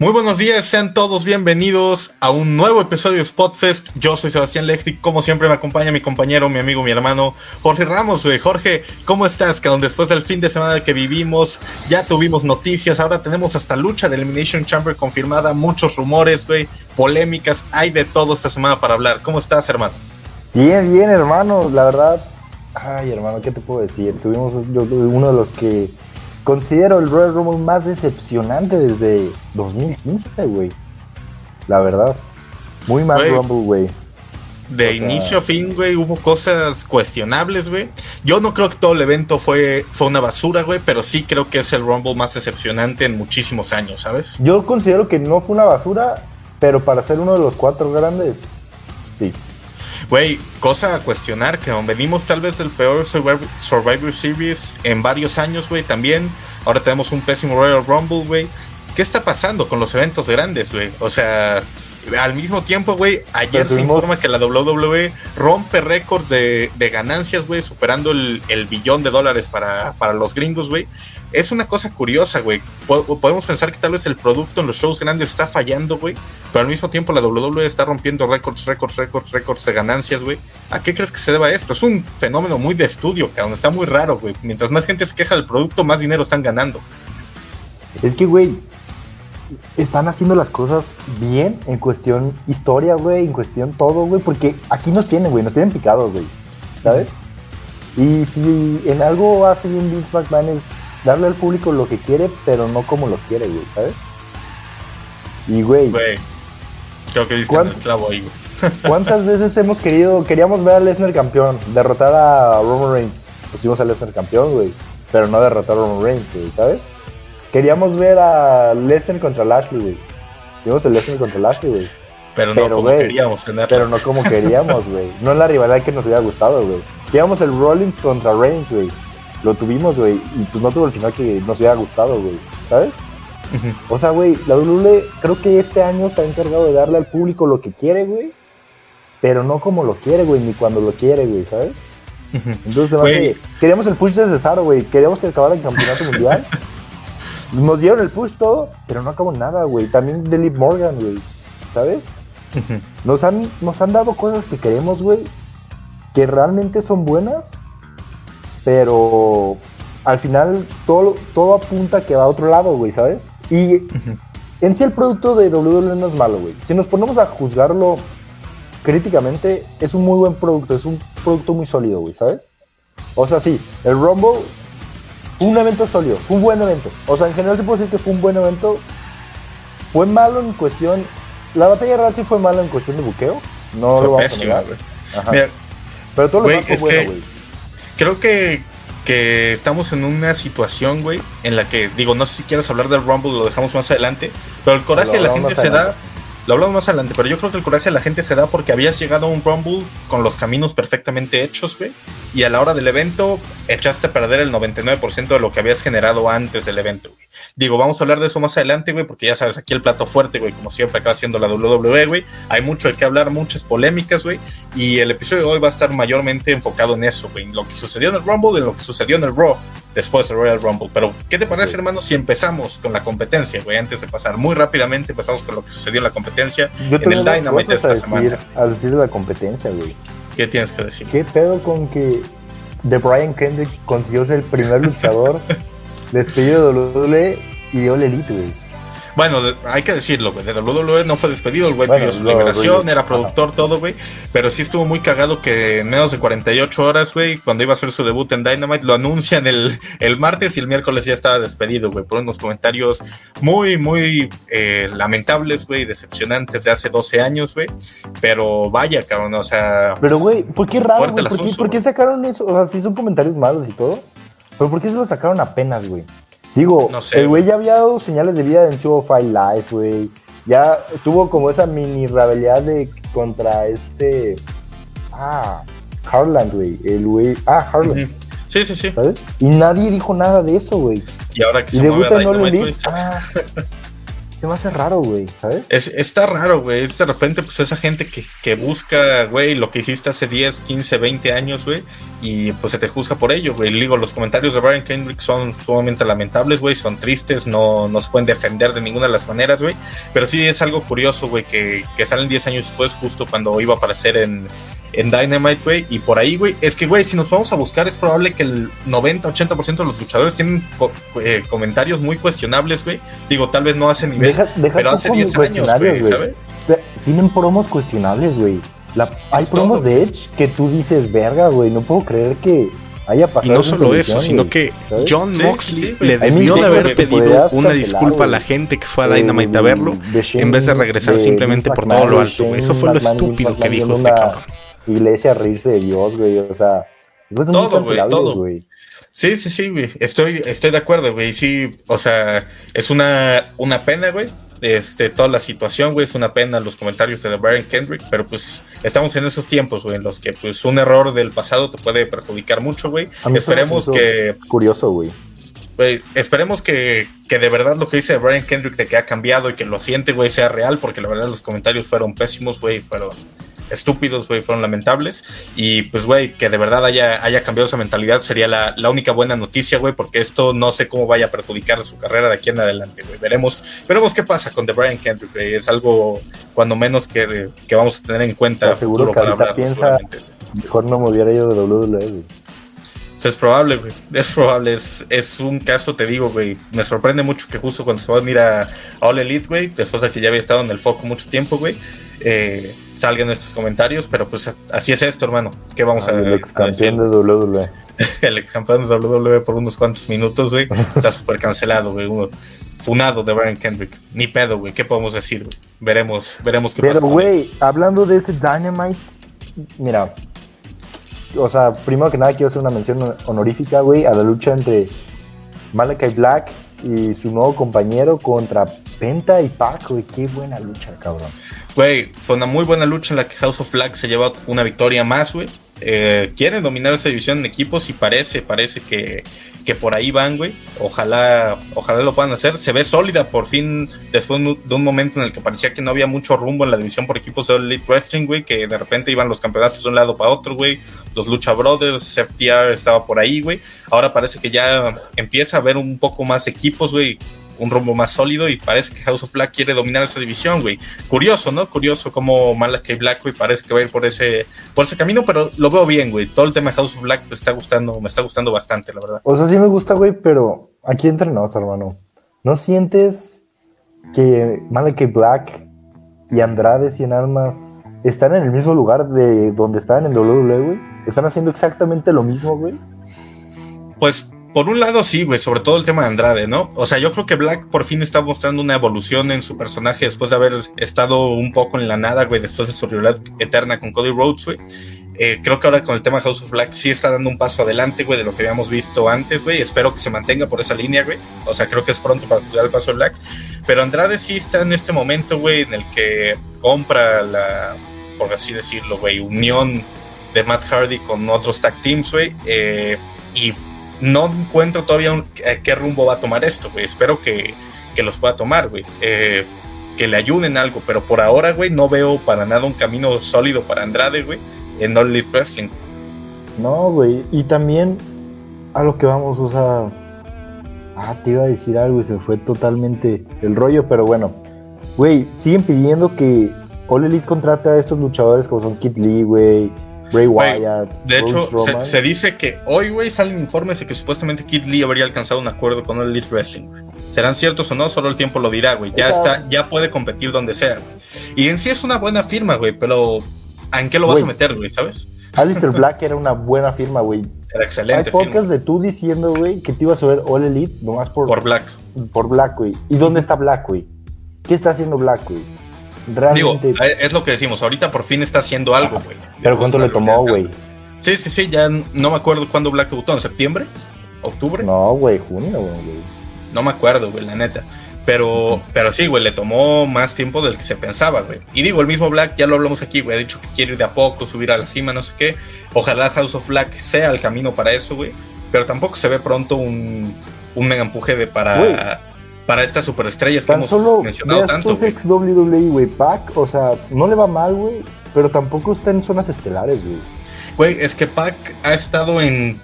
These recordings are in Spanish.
Muy buenos días, sean todos bienvenidos a un nuevo episodio de Spotfest. Yo soy Sebastián Lechti, como siempre me acompaña mi compañero, mi amigo, mi hermano Jorge Ramos, güey. Jorge, ¿cómo estás? Que después del fin de semana que vivimos, ya tuvimos noticias, ahora tenemos hasta lucha de Elimination Chamber confirmada, muchos rumores, güey, polémicas, hay de todo esta semana para hablar. ¿Cómo estás, hermano? Bien, bien, hermano, la verdad. Ay, hermano, ¿qué te puedo decir? Tuvimos uno de los que considero el Royal Rumble más decepcionante desde 2015, güey. La verdad. Muy mal Rumble, güey. De inicio a fin, güey, hubo cosas cuestionables, güey. Yo no creo que todo el evento fue, fue una basura, güey, pero sí creo que es el Rumble más decepcionante en muchísimos años, ¿sabes? Yo considero que no fue una basura, pero para ser uno de los cuatro grandes, sí. Güey, cosa a cuestionar, que venimos tal vez del peor Survivor, Series en varios años, güey, también. Ahora tenemos un pésimo Royal Rumble, güey. ¿Qué está pasando con los eventos grandes, güey? O sea, al mismo tiempo, güey, ayer se informa que la WWE rompe récord de, ganancias, güey, superando el, billón de dólares para, los gringos, güey. Es una cosa curiosa, güey. Podemos pensar que tal vez el producto en los shows grandes está fallando, güey, pero al mismo tiempo la WWE está rompiendo récords, récords, récords, récords de ganancias, güey. ¿A qué crees que se deba esto? Es un fenómeno muy de estudio, que aún está muy raro, güey. Mientras más gente se queja del producto, más dinero están ganando. Es que, güey, están haciendo las cosas bien en cuestión historia, güey, en cuestión todo, güey, porque aquí nos tienen, güey, nos tienen picados, güey, ¿sabes? Y si en algo hace bien Vince McMahon es darle al público lo que quiere, pero no como lo quiere, güey, ¿sabes? Y, güey. Creo que diste el clavo ahí, güey. ¿Cuántas veces hemos querido, queríamos ver a Lesnar campeón, derrotar a Roman Reigns? Pusimos a Lesnar campeón, güey, pero no derrotar a Roman Reigns, güey, ¿sabes? Queríamos ver a Lesnar contra Lashley, güey. Vimos el Lesnar contra Lashley, güey. Pero no como queríamos tenerlo. Pero no como queríamos, güey. No es la rivalidad que nos hubiera gustado, güey. Queríamos el Rollins contra Reigns, güey. Lo tuvimos, güey. Y pues no tuvo el final que nos hubiera gustado, güey. ¿Sabes? O sea, güey, la WWE creo que este año se ha encargado de darle al público lo que quiere, güey. Pero no como lo quiere, güey, ni cuando lo quiere, güey, ¿sabes? Entonces, güey. queríamos el push de Cesaro, güey. Queríamos que acabara el campeonato mundial. Nos dieron el push todo, pero no acabó nada, güey. También de Morgan, güey. ¿Sabes? Nos han, nos han dado cosas que queremos, güey, que realmente son buenas, pero al final todo, todo apunta que va a otro lado, güey, ¿sabes? Y en sí el producto de WWE no es malo, güey. Si nos ponemos a juzgarlo críticamente, es un muy buen producto, es un producto muy sólido, güey, ¿sabes? O sea, sí, el Rumble un evento sólido, fue un buen evento. O sea, en general se puede decir que fue un buen evento. Fue malo en cuestión. La batalla real sí fue malo en cuestión de buqueo. No lo vamos a negar. Pero todo lo demás fue bueno, güey. Creo que, que estamos en una situación, güey, en la que, digo, no sé si quieres hablar del Rumble, lo dejamos más adelante, pero el coraje de la gente se da lo hablamos más adelante, pero yo creo que el coraje de la gente se da porque habías llegado a un Rumble con los caminos perfectamente hechos, güey. Y a la hora del evento echaste a perder el 99% de lo que habías generado antes del evento, güey. Digo, vamos a hablar de eso más adelante, güey, porque ya sabes, aquí el plato fuerte, güey, como siempre acaba siendo la WWE, güey. Hay mucho de qué hablar, muchas polémicas, güey. Y el episodio de hoy va a estar mayormente enfocado en eso, güey. En lo que sucedió en el Rumble, en lo que sucedió en el Raw después del Royal Rumble. Pero, ¿qué te parece, hermano, si empezamos con la competencia, güey? Antes de pasar muy rápidamente, empezamos con lo que sucedió en la competencia en el Dynamite esta semana. A decir de la competencia, güey. ¿Qué tienes que decir? ¿Qué pedo con que The Brian Kendrick consiguió ser el primer luchador despedido de WWE y dio la elite, güey? Bueno, hay que decirlo, güey. De WWE no fue despedido, el güey pidió su liberación, era productor, todo, güey. Pero sí estuvo muy cagado que en menos de 48 horas, güey, cuando iba a hacer su debut en Dynamite, lo anuncian el, el martes y el miércoles ya estaba despedido, güey, por unos comentarios muy, muy eh, lamentables, güey, decepcionantes de hace 12 años, güey. Pero vaya, cabrón, o sea. Pero, güey, ¿por qué raro, güey? ¿Por, qué, ¿Por qué sacaron eso? O sea, sí son comentarios malos y todo. Pero ¿por qué se lo sacaron apenas, güey? Digo, el güey ya había dado señales de vida en Show Five Life, güey. Ya tuvo como esa mini rebelión de contra este. Ah, Harland, güey. El güey. Ah, Harland. Sí, sí, sí. ¿Sabes? Y nadie dijo nada de eso, güey. Y ahora que se mueve a Dynamite, ah. se me hace raro, güey, ¿sabes? está raro, güey. De repente, pues esa gente que, que busca, güey, lo que hiciste hace 10, 15, 20 años, güey, y pues se te juzga por ello, güey. Digo, los comentarios de Brian Kendrick son sumamente lamentables, güey, son tristes, no, no se pueden defender de ninguna de las maneras, güey. Pero sí es algo curioso, güey, que, que salen 10 años después, justo cuando iba a aparecer en, en Dynamite, güey. Y por ahí, güey, es que, güey, si nos vamos a buscar, es probable que el 90-80% de los luchadores tienen eh, comentarios muy cuestionables, güey. Digo, tal vez no hace nivel, pero hace 10 años, güey, ¿sabes? Tienen promos cuestionables, güey. hay promos de Edge que tú dices, verga, güey, no puedo creer que haya pasado. Y no solo eso, sino que John Moxley le debió de haber pedido una disculpa a la gente que fue a Dynamite a verlo, en vez de regresar simplemente por todo lo alto. Eso fue lo estúpido que dijo este cabrón iglesia a reírse de Dios, güey. O sea, todo, güey, todo. Sí, sí, sí, güey. Estoy, estoy de acuerdo, güey. Sí, o sea, es una, una pena, güey. Este, toda la situación, güey, es una pena los comentarios de Brian Kendrick, pero pues estamos en esos tiempos, güey, en los que pues un error del pasado te puede perjudicar mucho, güey. Esperemos que... Curioso, güey. esperemos que, que, de verdad lo que dice Brian Kendrick de que ha cambiado y que lo siente, güey, sea real, porque la verdad los comentarios fueron pésimos, güey, fueron estúpidos, güey, fueron lamentables. Y pues, güey, que de verdad haya, haya cambiado esa mentalidad sería la, única buena noticia, güey, porque esto no sé cómo vaya a perjudicar su carrera de aquí en adelante, güey. Veremos, veremos qué pasa con The Brian Kendrick, güey. Es algo, cuando menos, que, que vamos a tener en cuenta. Seguro que para piensa, mejor no me hubiera ido de WWE, es probable, güey. Es probable. Es, es un caso, te digo, güey. Me sorprende mucho que justo cuando se va a venir a, All Elite, güey, después de que ya había estado en el foco mucho tiempo, güey, eh, salgan estos comentarios. Pero pues así es esto, hermano. ¿Qué vamos a El ex campeón de WWE. el ex campeón de WWE por unos cuantos minutos, güey. Está súper cancelado, güey. Funado de Brian Kendrick. Ni pedo, güey. ¿Qué podemos decir, güey? Veremos, veremos qué pasa. Pero, güey, hablando de ese Dynamite, mira, o sea, primero que nada quiero hacer una mención honorífica, güey, a la lucha entre Malakai Black y su nuevo compañero contra Penta y Pac, güey. Qué buena lucha, cabrón. Güey, fue una muy buena lucha en la que House of Black se lleva una victoria más, güey. Eh, quieren dominar esa división en equipos y parece, parece que, que por ahí van, güey. Ojalá, ojalá lo puedan hacer. Se ve sólida por fin después de un momento en el que parecía que no había mucho rumbo en la división por equipos de Elite Wrestling, güey, que de repente iban los campeonatos de un lado para otro, güey. Los Lucha Brothers, FTR estaba por ahí, güey. Ahora parece que ya empieza a haber un poco más equipos, güey un rumbo más sólido y parece que House of Black quiere dominar esa división, güey. Curioso, ¿no? Curioso cómo Malakai Black, güey, parece que va a ir por ese, por ese camino, pero lo veo bien, güey. Todo el tema de House of Black me está gustando, me está gustando bastante, la verdad. O sea, sí me gusta, güey, pero aquí entrenamos, hermano. ¿No sientes que Malakai Black y Andrade Cien Armas están en el mismo lugar de donde estaban en WWE, güey? ¿Están haciendo exactamente lo mismo, güey? Pues por un lado, sí, güey, sobre todo el tema de Andrade, ¿no? O sea, yo creo que Black por fin está mostrando una evolución en su personaje después de haber estado un poco en la nada, güey, después de su rivalidad eterna con Cody Rhodes, güey. Eh, creo que ahora con el tema House of Black sí está dando un paso adelante, güey, de lo que habíamos visto antes, güey. Espero que se mantenga por esa línea, güey. O sea, creo que es pronto para el paso de Black. Pero Andrade sí está en este momento, güey, en el que compra la, por así decirlo, güey, unión de Matt Hardy con otros tag teams, güey. Eh, y no encuentro todavía eh, qué rumbo va a tomar esto, güey. Espero que, los pueda tomar, güey. Eh, que le ayuden algo, pero por ahora, güey, no veo para nada un camino sólido para Andrade, güey, en All Elite Wrestling. No, güey, y también a lo que vamos, o sea, ah, te iba a decir algo y se fue totalmente el rollo, pero bueno, güey, siguen pidiendo que All Elite contrate a estos luchadores como son Kid Lee, güey, Bray Wyatt. de hecho, se, dice que hoy, güey, salen informes de que supuestamente Kid Lee habría alcanzado un acuerdo con el Elite Wrestling. ¿Serán ciertos o no? Solo el tiempo lo dirá, güey. Ya está, ya puede competir donde sea, Y en sí es una buena firma, güey, pero ¿en qué lo vas a meter, güey? ¿Sabes? Alistair Black era una buena firma, güey. Era excelente. Hay podcast de tú diciendo, güey, que te ibas a ver All Elite nomás por. Por Black. Por Black, güey. ¿Y dónde está Black, güey? ¿Qué está haciendo Black, güey? Digo, es lo que decimos, ahorita por fin está haciendo algo, güey. Pero ¿cuánto le tomó, güey? Sí, sí, sí, ya no me acuerdo cuándo Black debutó, ¿en septiembre? ¿Octubre? No, güey, junio, güey. No me acuerdo, güey, la neta. Pero, pero sí, güey, le tomó más tiempo del que se pensaba, güey. Y digo, el mismo Black, ya lo hablamos aquí, güey, ha dicho que quiere ir de a poco, subir a la cima, no sé qué. Ojalá House of Black sea el camino para eso, güey. Pero tampoco se ve pronto un, un mega empuje de para para estas superestrellas que hemos mencionado tanto. ex WWE, güey, Pac, o sea, no le va mal, güey, pero tampoco está en zonas estelares, güey. Güey, es que Pac ha estado en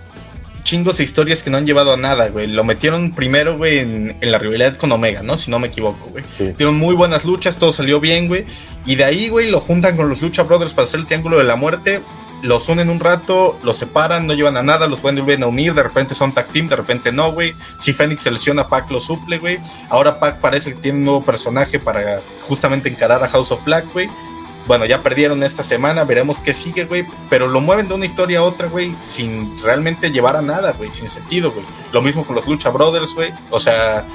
chingos de historias que no han llevado a nada, güey. Lo metieron primero, güey, en, la rivalidad con Omega, ¿no? Si no me equivoco, güey. Sí. Tuvieron muy buenas luchas, todo salió bien, güey. Y de ahí, güey, lo juntan con los Lucha Brothers para hacer el Triángulo de la Muerte los unen un rato, los separan, no llevan a nada, los vuelven a unir, de repente son tag team, de repente no, güey. Si Fénix se lesiona, Pac lo suple, güey. Ahora Pac parece que tiene un nuevo personaje para justamente encarar a House of Black, güey. Bueno, ya perdieron esta semana, veremos qué sigue, güey. Pero lo mueven de una historia a otra, güey, sin realmente llevar a nada, güey, sin sentido, güey. Lo mismo con los Lucha Brothers, güey. O sea,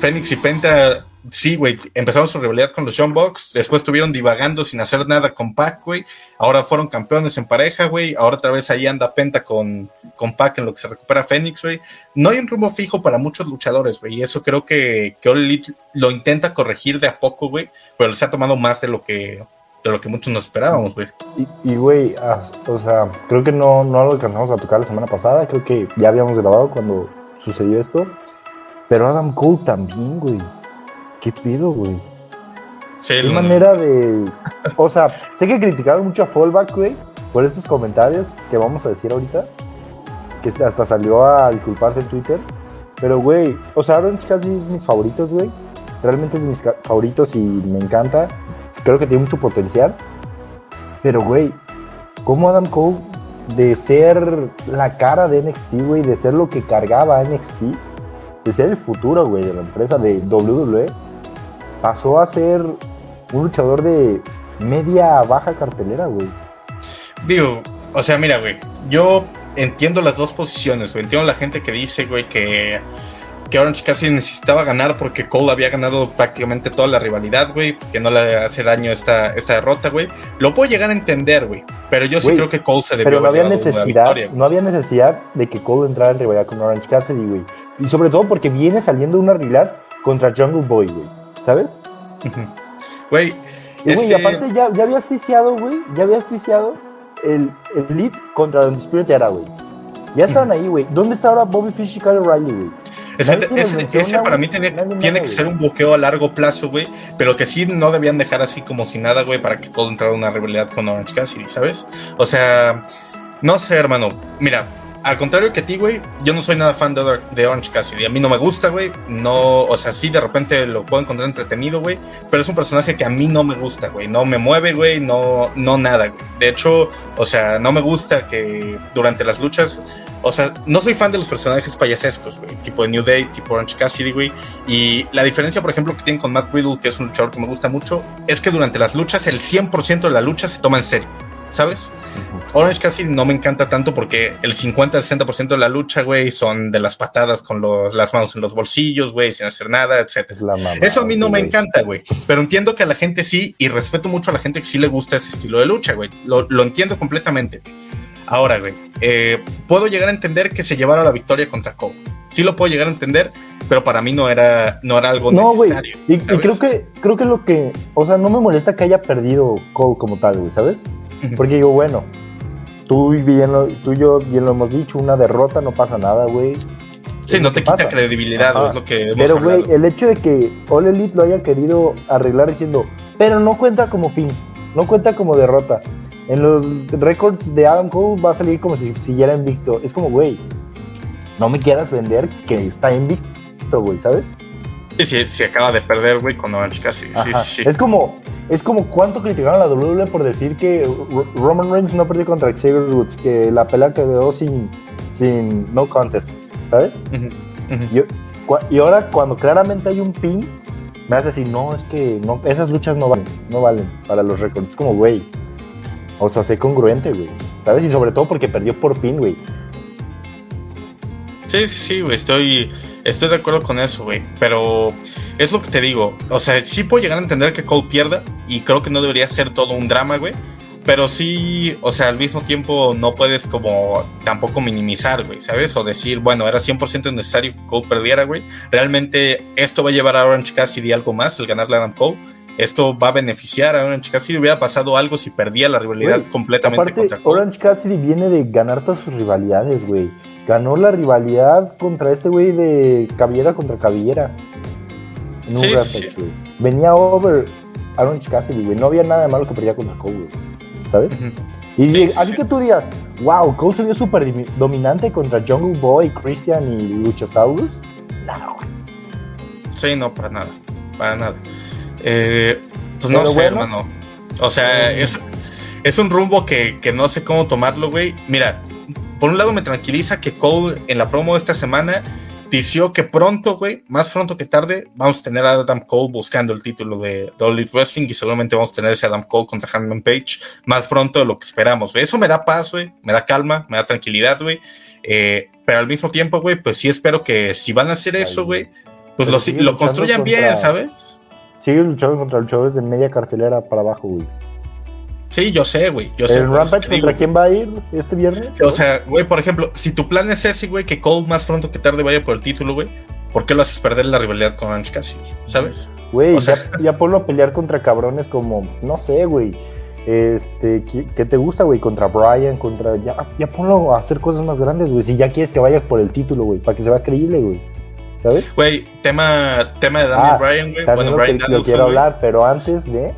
Fénix y Penta sí, güey, empezaron su rivalidad con los John Box, después estuvieron divagando sin hacer nada con Pac, güey, ahora fueron campeones en pareja, güey, ahora otra vez ahí anda Penta con, con Pac en lo que se recupera Fénix, güey. No hay un rumbo fijo para muchos luchadores, güey, y eso creo que, que Elite lo intenta corregir de a poco, güey, pero se ha tomado más de lo que de lo que muchos nos esperábamos, güey. Y, güey, o sea, creo que no, no lo alcanzamos a tocar la semana pasada, creo que ya habíamos grabado cuando sucedió esto, pero Adam Cole también, güey ¿qué pido, güey? Sí, Qué manera de. O sea, sé que criticaron mucho a Fallback, güey, por estos comentarios que vamos a decir ahorita. Que hasta salió a disculparse en Twitter. Pero, güey, o sea, Orange casi es mis favoritos, güey. Realmente es de mis favoritos y me encanta. Creo que tiene mucho potencial. Pero, güey, ¿cómo Adam Cole, de ser la cara de NXT, güey, de ser lo que cargaba NXT, de ser el futuro, güey, de la empresa de WWE, pasó a ser un luchador de media baja cartelera, güey. Digo, o sea, mira, güey, yo entiendo las dos posiciones, güey. Entiendo la gente que dice, güey, que, que Orange casi necesitaba ganar porque Cole había ganado prácticamente toda la rivalidad, güey. Que no le hace daño esta, esta derrota, güey. Lo puedo llegar a entender, güey. Pero yo sí creo que Cole se debió Pero no había necesidad, no había necesidad de que Cole entrara en rivalidad con Orange Cassidy, güey. Y sobre todo porque viene saliendo una rivalidad contra Jungle Boy, güey. ¿Sabes? Güey. Y, aparte ya, ya había asticiado, güey, ya había asticiado el, el lead contra el Spirit Era, güey. Ya estaban ahí, güey. ¿Dónde está ahora Bobby Fish y Kyle O'Reilly, güey? Ese, para mí tiene, tiene que ser un bloqueo a largo plazo, güey. Pero que sí no debían dejar así como si nada, güey, para que pueda entrar una rivalidad con Orange Cassidy, ¿sabes? O sea, no sé, hermano. Mira, al contrario que a ti, güey, yo no soy nada fan de, de, Orange Cassidy. A mí no me gusta, güey. No, o sea, sí, de repente lo puedo encontrar entretenido, güey. Pero es un personaje que a mí no me gusta, güey. No me mueve, güey. No, no nada, güey. De hecho, o sea, no me gusta que durante las luchas. O sea, no soy fan de los personajes payasescos, güey. Tipo de New Day, tipo Orange Cassidy, güey. Y la diferencia, por ejemplo, que tienen con Matt Riddle, que es un luchador que me gusta mucho, es que durante las luchas, el 100% de la lucha se toma en serio, ¿sabes? Orange casi no me encanta tanto porque el 50-60% de la lucha, güey, son de las patadas con las manos en los bolsillos, güey, sin hacer nada, etc. Eso a mí no me encanta, güey. Pero entiendo que a la gente sí, y respeto mucho a la gente que sí le gusta ese estilo de lucha, güey. Lo, entiendo completamente. Ahora, güey, eh, puedo llegar a entender que se llevara la victoria contra Cole. Sí lo puedo llegar a entender, pero para mí no era, no era algo no, necesario. Y, y, creo que, creo que lo que, o sea, no me molesta que haya perdido Cole como tal, güey, ¿sabes? Porque digo, bueno, tú, bien tú y yo bien lo hemos dicho, una derrota no pasa nada, güey. Sí, no te quita credibilidad, es lo que hemos Pero, güey, el hecho de que All Elite lo haya querido arreglar diciendo, pero no cuenta como pin, no cuenta como derrota. En los récords de Adam Cole va a salir como si siguiera invicto. Es como, güey, no me quieras vender que está invicto, güey, ¿sabes? Sí, sí, acaba de perder, güey, con Orange casi. Sí, sí, sí. Es como, es como cuánto criticaron a la WWE por decir que Roman Reigns no perdió contra Xavier Woods, que la pelea quedó sin, sin no contest, ¿sabes? y, ahora cuando claramente hay un pin, me hace decir, no, es que no, esas luchas no valen, no valen para los récords. Es como, güey, o sea, sé congruente, güey, ¿sabes? Y sobre todo porque perdió por pin, güey. Sí, sí, sí, güey, estoy Estoy de acuerdo con eso, güey. Pero es lo que te digo. O sea, sí puedo llegar a entender que Cole pierda. Y creo que no debería ser todo un drama, güey. Pero sí, o sea, al mismo tiempo no puedes como tampoco minimizar, güey, ¿sabes? O decir, bueno, era 100% necesario que Cole perdiera, güey. Realmente esto va a llevar a Orange Cassidy algo más, el ganarle a Adam Cole. Esto va a beneficiar a Orange Cassidy. Hubiera pasado algo si perdía la rivalidad completamente aparte, contra Cole. Orange Cassidy viene de ganar todas sus rivalidades, güey ganó la rivalidad contra este güey de cabellera contra cabellera. En un Rampage, güey. Venía over Aaron Cassidy, güey. No había nada de malo que perdía contra Cole, güey. ¿Sabes? Y así que tú digas, wow, Cole se vio súper dominante contra Jungle Boy, Christian y Luchasaurus. No, Sí, no, para nada. Para nada. Eh, pues no sé, hermano. O sea, eh. es, es un rumbo que, que no sé cómo tomarlo, güey. Mira, por un lado me tranquiliza que Cole en la promo de esta semana dició que pronto, güey, más pronto que tarde, vamos a tener a Adam Cole buscando el título de Dolly Wrestling y seguramente vamos a tener ese Adam Cole contra Hangman Page más pronto de lo que esperamos, güey. Eso me da paz, güey, me da calma, me da tranquilidad, güey. Eh, pero al mismo tiempo, güey, pues sí espero que si van a hacer eso, güey, pues lo, lo construyan bien, ¿sabes? Sigue luchando contra show de media cartelera para abajo, güey. Sí, yo sé, güey. Yo ¿El Rampage contra quién va a ir este viernes? O sea, güey, por ejemplo, si tu plan es ese, güey, que Cole más pronto que tarde vaya por el título, güey, ¿por qué lo haces perder la rivalidad con Orange Cassidy? ¿Sabes? Güey, ya, ya ponlo a pelear contra cabrones como, no sé, güey. Este, ¿qué, te gusta, güey? Contra Brian, contra. Ya, ya ponlo a hacer cosas más grandes, güey. Si ya quieres que vaya por el título, güey, para que se vea creíble, güey. ¿Sabes? Güey, tema, tema de Daniel ah, Bryan, güey. Bueno, Bryan Danielson. quiero hablar, pero antes de.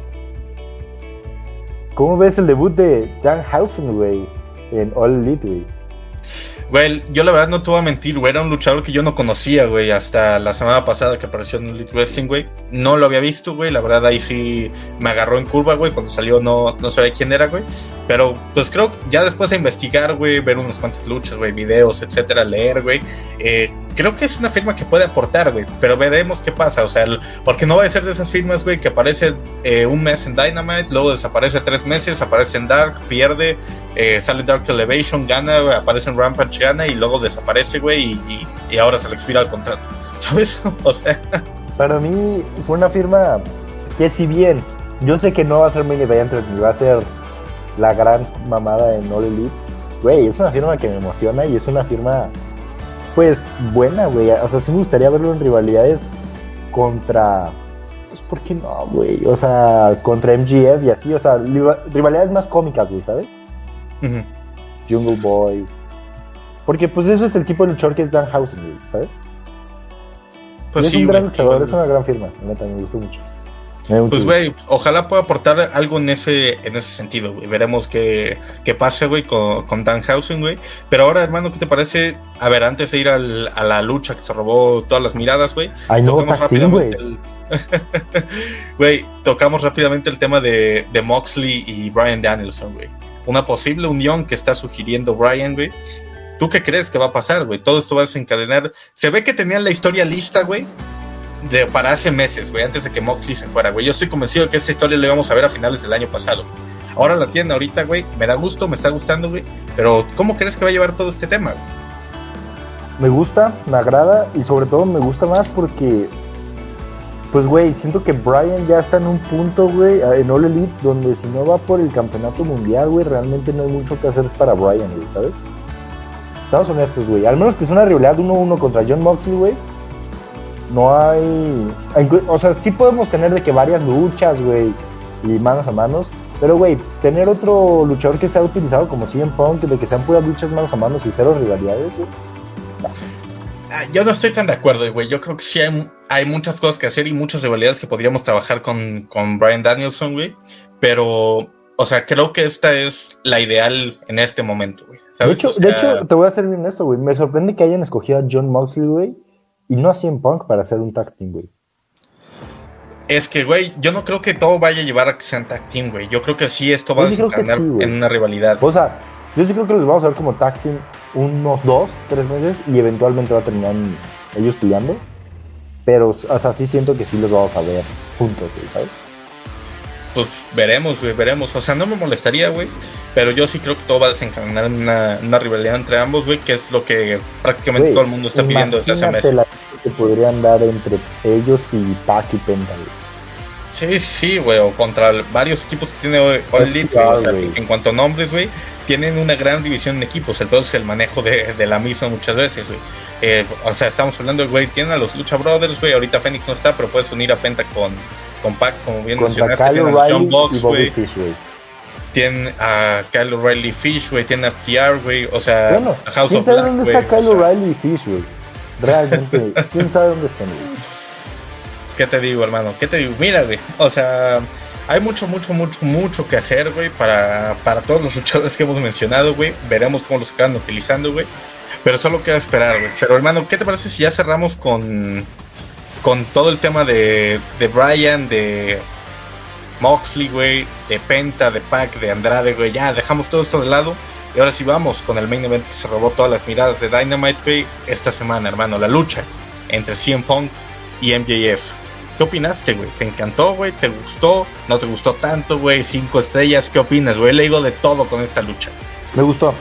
¿Cómo ves el debut de Danhausen, güey? En All Elite, güey. Güey, yo la verdad no te voy a mentir, güey. Era un luchador que yo no conocía, güey. Hasta la semana pasada que apareció en Elite Wrestling, güey. No lo había visto, güey. La verdad ahí sí me agarró en curva, güey. Cuando salió no, no sabía quién era, güey. Pero pues creo que ya después de investigar, güey, ver unas cuantas luchas, güey, videos, etcétera, leer, güey, eh, creo que es una firma que puede aportar, güey, pero veremos qué pasa, o sea, porque no va a ser de esas firmas, güey, que aparece eh, un mes en Dynamite, luego desaparece tres meses, aparece en Dark, pierde, eh, sale Dark Elevation, gana, aparece en Rampage, gana y luego desaparece, güey, y, y, ahora se le expira el contrato, ¿sabes? o sea. Para mí fue una firma que si bien yo sé que no va a ser mini event, ni va a ser la gran mamada en All Elite. Güey, es una firma que me emociona y es una firma, pues, buena, güey. O sea, sí me gustaría verlo en rivalidades contra. Pues, ¿por qué no, güey? O sea, contra MGF y así. O sea, rivalidades más cómicas, güey, ¿sabes? Jungle Boy. Porque, pues, ese es el tipo de luchador que es Dan Housen, ¿sabes? Pues es un gran luchador, es una gran firma. Neta, me gustó mucho. Pues, güey, ojalá pueda aportar algo en ese, en ese sentido, güey. Veremos qué, qué pasa, güey, con, con Danhausen, güey. Pero ahora, hermano, ¿qué te parece? A ver, antes de ir al, a la lucha que se robó todas las miradas, güey. tocamos rápidamente el... Güey, tocamos rápidamente el tema de, de Moxley y Brian Danielson, güey. Una posible unión que está sugiriendo Brian, güey. ¿Tú qué crees que va a pasar, güey? Todo esto va a desencadenar. Se ve que tenían la historia lista, güey de, para hace meses, güey, antes de que Moxley se fuera, güey. Yo estoy convencido que esa historia la íbamos a ver a finales del año pasado. Ahora la tiene ahorita, güey. Me da gusto, me está gustando, güey. Pero, ¿cómo crees que va a llevar todo este tema, Me gusta, me agrada y sobre todo me gusta más porque, pues, güey, siento que Brian ya está en un punto, güey, en All Elite, donde si no va por el campeonato mundial, güey, realmente no hay mucho que hacer para Brian, güey, ¿sabes? Estamos honestos, güey. Al menos que es una rivalidad 1-1 contra John Moxley, güey no hay, o sea, sí podemos tener de que varias luchas, güey, y manos a manos, pero, güey, tener otro luchador que sea utilizado como CM Punk, de que sean puras luchas manos a manos y cero rivalidades, güey. Yo no estoy tan de acuerdo, güey. Yo creo que sí hay, muchas cosas que hacer y muchas rivalidades que podríamos trabajar con, con Brian Danielson, güey. Pero, o sea, creo que esta es la ideal en este momento, güey. De, hecho, de hecho, te voy a ser bien esto, güey. Me sorprende que hayan escogido a John Moxley, güey, y no a en Punk para hacer un tag team, güey. Es que, güey, yo no creo que todo vaya a llevar a que sean tag team, güey. Yo creo que sí, esto va a desencadenar en una rivalidad. O sea, yo sí creo que los vamos a ver como tag team unos dos, tres meses y eventualmente va a terminar ellos peleando. Pero, o sea, sí siento que sí los vamos a ver juntos, ¿sabes? pues veremos, güey, veremos. O sea, no me molestaría, güey. Pero yo sí creo que todo va a desencadenar en una, rivalidad entre ambos, güey, que es lo que prácticamente todo el mundo está pidiendo desde hace meses. La que podrían dar entre ellos y Pac y Penta, Sí, sí, sí, güey, o contra varios equipos que tiene All Elite, o sea, en cuanto a nombres, güey, tienen una gran división de equipos. El peor es el manejo de, de la misma muchas veces, güey. Eh, o sea, estamos hablando, güey, tienen a los Lucha Brothers, güey, ahorita Fénix no está, pero puedes unir a Penta con, con Pac, como bien mencionaste, tienen a John Box, güey. Tienen a Kyle O'Reilly Fish, güey, tienen a FTR, güey, o sea, bueno, House ¿quién of sabe dónde está Kyle O'Reilly Fish, güey? Realmente, ¿quién sabe dónde están, güey? ¿Qué te digo, hermano? ¿Qué te digo? Mira, güey. O sea, hay mucho, mucho, mucho, mucho que hacer, güey, para, para todos los luchadores que hemos mencionado, güey. Veremos cómo los acaban utilizando, güey. Pero solo queda esperar, güey. Pero hermano, ¿qué te parece si ya cerramos con, con todo el tema de, de Brian, de Moxley, güey, de Penta, de Pac, de Andrade, güey? Ya dejamos todo esto de lado. Y ahora sí vamos con el main event que se robó todas las miradas de Dynamite, güey, esta semana, hermano. La lucha entre CM Punk y MJF. ¿Qué opinaste, güey? ¿Te encantó, güey? ¿Te gustó? ¿No te gustó tanto, güey? Cinco estrellas, ¿qué opinas, güey? He leído de todo con esta lucha. Me gustó,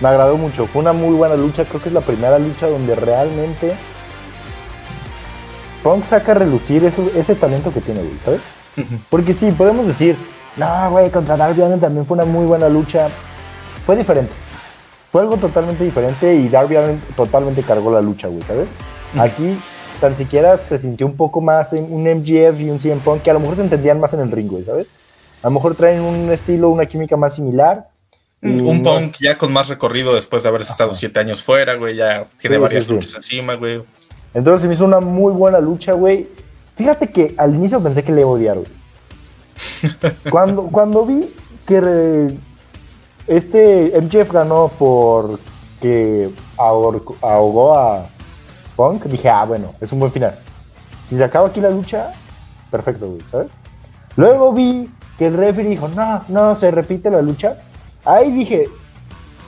me agradó mucho. Fue una muy buena lucha. Creo que es la primera lucha donde realmente Punk saca a relucir ese talento que tiene, güey, ¿sabes? Porque sí, podemos decir, no, güey, contra Darby Allin también fue una muy buena lucha. Fue diferente. Fue algo totalmente diferente y Darby Allin totalmente cargó la lucha, güey, ¿sabes? Aquí tan siquiera se sintió un poco más en un MGF y un CM Punk que a lo mejor se entendían más en el ring, güey, ¿sabes? A lo mejor traen un estilo, una química más similar. Un Punk ya con más recorrido después de haber estado siete años fuera, güey, ya tiene varias luchas encima, güey. Entonces se me hizo una muy buena lucha, güey. Fíjate que al inicio pensé que le iba a odiar, güey. cuando, cuando vi que este MJF ganó porque ahogó a Punk, dije, ah, bueno, es un buen final. Si se acaba aquí la lucha, perfecto, güey, ¿sabes? Luego vi que el referee dijo, no, no, se repite la lucha. Ahí dije,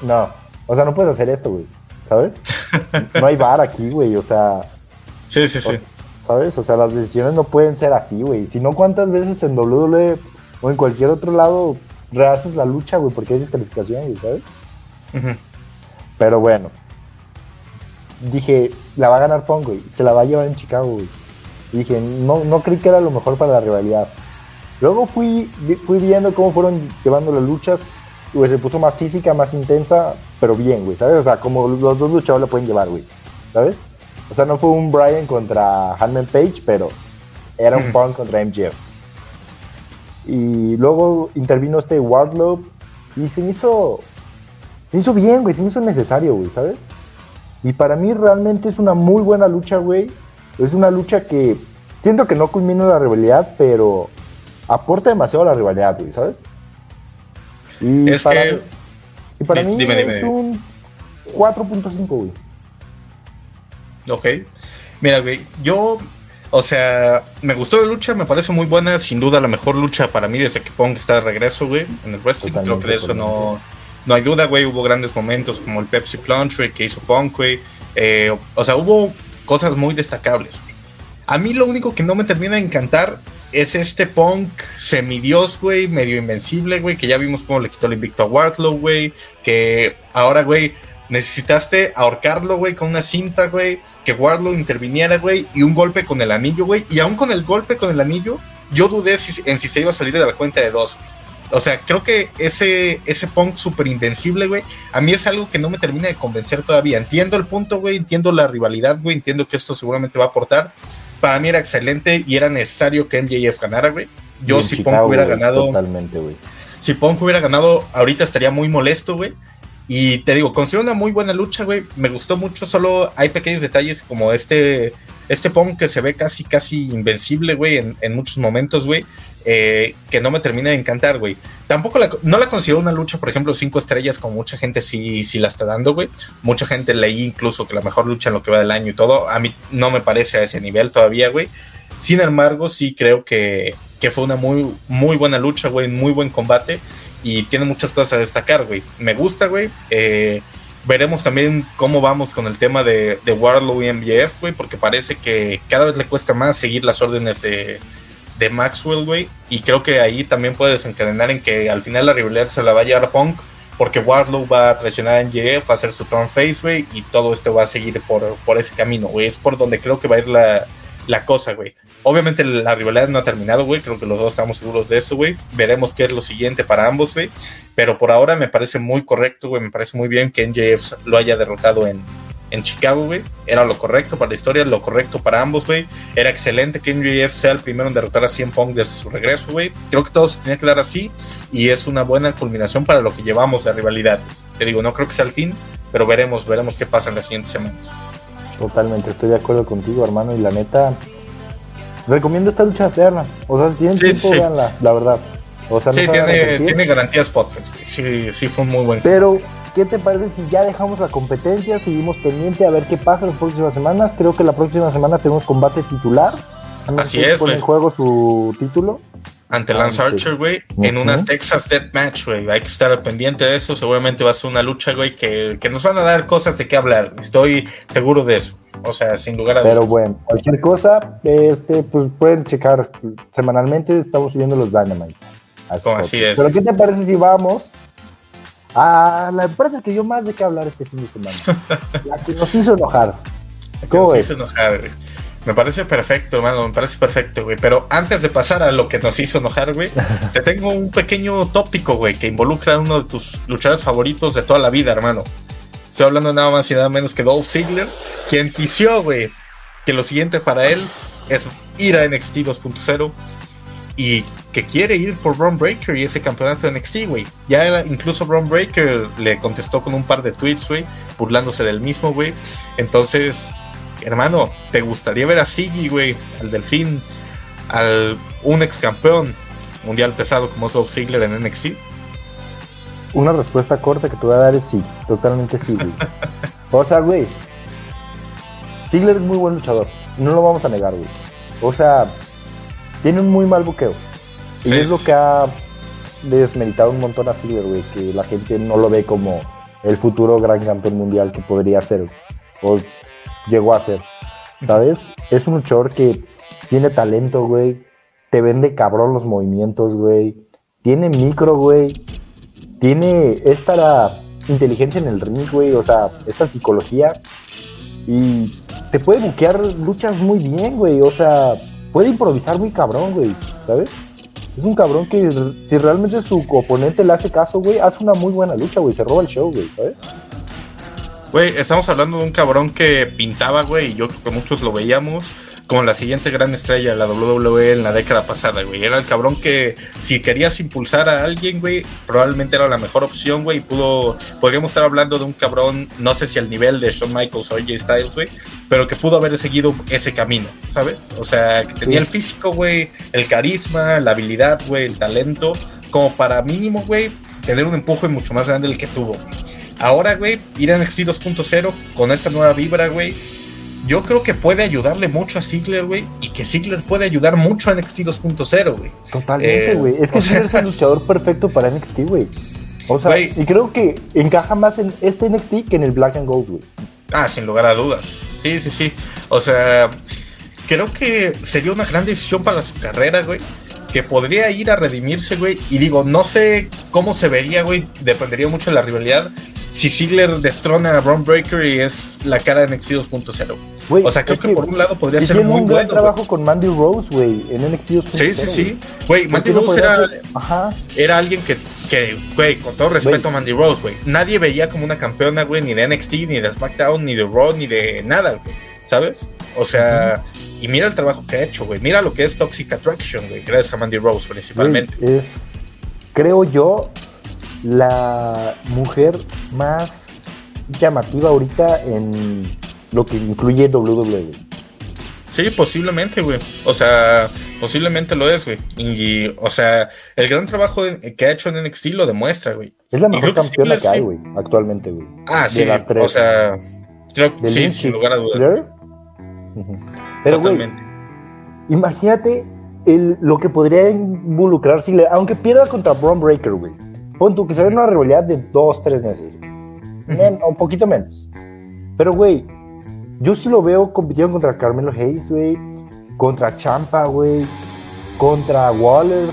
no, o sea, no puedes hacer esto, güey, ¿sabes? No hay bar aquí, güey, o sea. Sí, sí, sí. ¿Sabes? O sea, las decisiones no pueden ser así, güey. Si no, ¿cuántas veces en WWE o en cualquier otro lado rehaces la lucha, güey? Porque hay descalificación, güey, ¿sabes? Pero bueno, dije, la va a ganar Punk, güey. Se la va a llevar en Chicago, güey. Y dije, no, no creí que era lo mejor para la rivalidad. Luego fui, fui viendo cómo fueron llevando las luchas. Güey, se puso más física, más intensa, pero bien, güey, ¿sabes? O sea, como los dos luchadores la pueden llevar, güey. ¿Sabes? O sea, no fue un Brian contra Hanman Page, pero era un Punk contra MJF. Y luego intervino este Wardlow y se me hizo. Se me hizo bien, güey. Se me hizo necesario, güey, ¿sabes? Y para mí realmente es una muy buena lucha, güey. Es una lucha que siento que no culmina la rivalidad, pero aporta demasiado a la rivalidad, güey, ¿sabes? Y es para que... Mí, y para mí es un 4.5, güey. Ok. Mira, güey, yo, o sea, me gustó la lucha, me parece muy buena, sin duda la mejor lucha para mí desde que Pong está de regreso, güey, en el wrestling. Creo que de eso no no hay duda, güey, hubo grandes momentos como el Pepsi Plunge, que hizo Punk, güey. Eh, o sea, hubo cosas muy destacables. A mí lo único que no me termina de encantar es este Punk semidios, güey, medio invencible, güey, que ya vimos cómo le quitó el invicto a Wardlow, güey, que ahora, güey, necesitaste ahorcarlo, güey, con una cinta, güey, que Wardlow interviniera, güey, y un golpe con el anillo, güey, y aún con el golpe con el anillo, yo dudé en si se iba a salir de la cuenta de dos. O sea, creo que ese, ese punk super invencible, güey, a mí es algo que no me termina de convencer todavía. Entiendo el punto, güey, entiendo la rivalidad, güey, entiendo que esto seguramente va a aportar. Para mí era excelente y era necesario que MJF ganara, güey. Yo si Punk hubiera ganado... Totalmente, güey. Si Punk hubiera ganado, ahorita estaría muy molesto, güey. Y te digo, considero una muy buena lucha, güey. Me gustó mucho, solo hay pequeños detalles como este, este Punk que se ve casi, casi invencible, güey, en, en muchos momentos, güey. Eh, que no me termina de encantar, güey. Tampoco la, no la considero una lucha, por ejemplo, cinco estrellas, como mucha gente sí, sí la está dando, güey. Mucha gente leí incluso que la mejor lucha en lo que va del año y todo. A mí no me parece a ese nivel todavía, güey. Sin embargo, sí creo que, que fue una muy, muy buena lucha, güey, muy buen combate y tiene muchas cosas a destacar, güey. Me gusta, güey. Eh, veremos también cómo vamos con el tema de, de Warlow y MJF, güey, porque parece que cada vez le cuesta más seguir las órdenes de de Maxwell, güey. Y creo que ahí también puede desencadenar en que al final la rivalidad se la va a llevar Punk. Porque Wardlow va a traicionar a MJF, va a hacer su turn face, güey. Y todo esto va a seguir por, por ese camino, güey. Es por donde creo que va a ir la, la cosa, güey. Obviamente la rivalidad no ha terminado, güey. Creo que los dos estamos seguros de eso, güey. Veremos qué es lo siguiente para ambos, güey. Pero por ahora me parece muy correcto, güey. Me parece muy bien que MJF lo haya derrotado en, en Chicago, güey. Era lo correcto para la historia, lo correcto para ambos, güey. Era excelente que MJF sea el primero en derrotar a CM Punk desde su regreso, güey. Creo que todo se tenía que dar así y es una buena culminación para lo que llevamos de rivalidad. Te digo, no creo que sea el fin, pero veremos, veremos qué pasa en las siguientes semanas. Totalmente, estoy de acuerdo contigo, hermano, y la neta, recomiendo esta lucha eterna. O sea, si tienen tiempo, veanla, la verdad. O sea, sí, tiene, tiene garantías podcast. Sí, sí, fue muy bueno. Pero, ¿qué te parece si ya dejamos la competencia? Seguimos pendiente a ver qué pasa las próximas semanas. Creo que la próxima semana tenemos combate titular. Así es, Pone en juego su título ante Lance Archer, güey, en una Texas Death Match, güey. Hay que estar al pendiente de eso. Seguramente va a ser una lucha, güey, que, que, nos van a dar cosas de qué hablar. Estoy seguro de eso. O sea, sin lugar a dudas. Pero bueno, cualquier cosa, este, pues pueden checar semanalmente. Estamos subiendo los Dynamites. Así, es. Pero ¿qué te parece si vamos a la empresa que dio más de qué hablar este fin de semana? la que nos hizo enojar. ¿Cómo nos hizo enojar, güey. Me parece perfecto, hermano, me parece perfecto, güey. Pero antes de pasar a lo que nos hizo enojar, güey, te tengo un pequeño tópico, güey, que involucra a uno de tus luchadores favoritos de toda la vida, hermano. Estoy hablando nada más y nada menos que Dolph Ziggler, quien tició, güey, que lo siguiente para él es ir a NXT 2.0 y que quiere ir por Braun Breaker y ese campeonato de NXT, güey. Ya incluso Braun Breaker le contestó con un par de tweets, güey, burlándose del mismo, güey. Entonces, hermano, ¿te gustaría ver a Siggy, güey, al Delfín, al un ex campeón mundial pesado como Dolph Ziggler en NXT? Una respuesta corta que te voy a dar es sí, totalmente sí, güey. o sea, güey, Ziggler es muy buen luchador, no lo vamos a negar, güey. O sea, tiene un muy mal buqueo. Y es lo que ha desmeritado un montón a Ziggler, güey, que la gente no lo ve como el futuro gran campeón mundial que podría ser. O llegó a ser. ¿Sabes? Es un luchador que tiene talento, güey. Te vende cabrón los movimientos, güey. Tiene micro, güey. Tiene esta inteligencia en el ring, güey. O sea, esta psicología. Y te puede buquear luchas muy bien, güey. O sea, puede improvisar muy cabrón, güey. ¿Sabes? Es un cabrón que si realmente su oponente le hace caso, güey, hace una muy buena lucha, güey. Se roba el show, güey. ¿Sabes? Güey, estamos hablando de un cabrón que pintaba, güey, y yo creo que muchos lo veíamos como la siguiente gran estrella de la WWE en la década pasada, güey. Era el cabrón que si querías impulsar a alguien, güey, probablemente era la mejor opción, güey. Pudo, podríamos estar hablando de un cabrón, no sé si al nivel de Shawn Michaels o AJ Styles, güey, pero que pudo haber seguido ese camino, ¿sabes? O sea, que tenía el físico, güey, el carisma, la habilidad, güey, el talento, como para mínimo, güey, tener un empuje mucho más grande del que tuvo, Ahora, güey, ir a NXT 2.0 con esta nueva vibra, güey. Yo creo que puede ayudarle mucho a Ziggler, güey, y que Ziggler puede ayudar mucho a NXT 2.0, güey. Totalmente, eh, güey. es que Ziggler es el luchador perfecto para NXT, güey. O sea, y creo que encaja más en este NXT que en el Black and Gold, güey. Ah, sin lugar a dudas. Sí, sí, sí. O sea, creo que sería una gran decisión para su carrera, güey que podría ir a redimirse, güey. Y digo, no sé cómo se vería, güey. Dependería mucho de la rivalidad si Ziggler destrona a Braun Breaker y es la cara de NXT 2.0. O sea, creo que, por un lado podría ser muy un gran trabajo con Mandy Rose, güey, en NXT 2.0. Sí, sí, sí. Güey, Mandy Rose era, era alguien que, que, güey, con todo respeto a Mandy Rose, güey, nadie veía como una campeona, güey, ni de NXT, ni de SmackDown, ni de Raw, ni de nada, güey. ¿Sabes? O sea, y mira el trabajo que ha hecho, güey. Mira lo que es Toxic Attraction, güey, gracias a Mandy Rose principalmente. es, creo yo, la mujer más llamativa ahorita en lo que incluye WWE. Sí, posiblemente, güey. O sea, posiblemente lo es, güey. Y, o sea, el gran trabajo que ha hecho en NXT lo demuestra, güey. Es la mejor campeona que, hay, güey, actualmente, güey. Ah, sí, o sea, creo que sí, sin lugar a dudas. Pero, güey, imagínate el, lo que podría involucrar si aunque pierda contra Braun Breaker, güey Pon tú que se ve una rivalidad de dos, tres meses. o un poquito menos. Pero, güey, yo sí lo veo compitiendo contra Carmelo Hayes, güey. Contra Champa, güey. Contra Waller.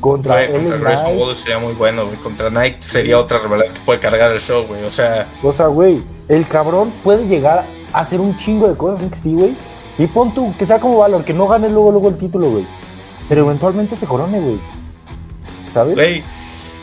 Contra güey, contra Waller sería muy bueno, güey. Contra Nike sería otra rivalidad que puede cargar el show, güey. O sea. O sea, güey, el cabrón puede llegar a hacer un chingo de cosas en sí, güey. Y pon tú, que sea como Valor, que no gane luego, luego el título, güey. Pero eventualmente se corone, güey. ¿Sabes? Güey,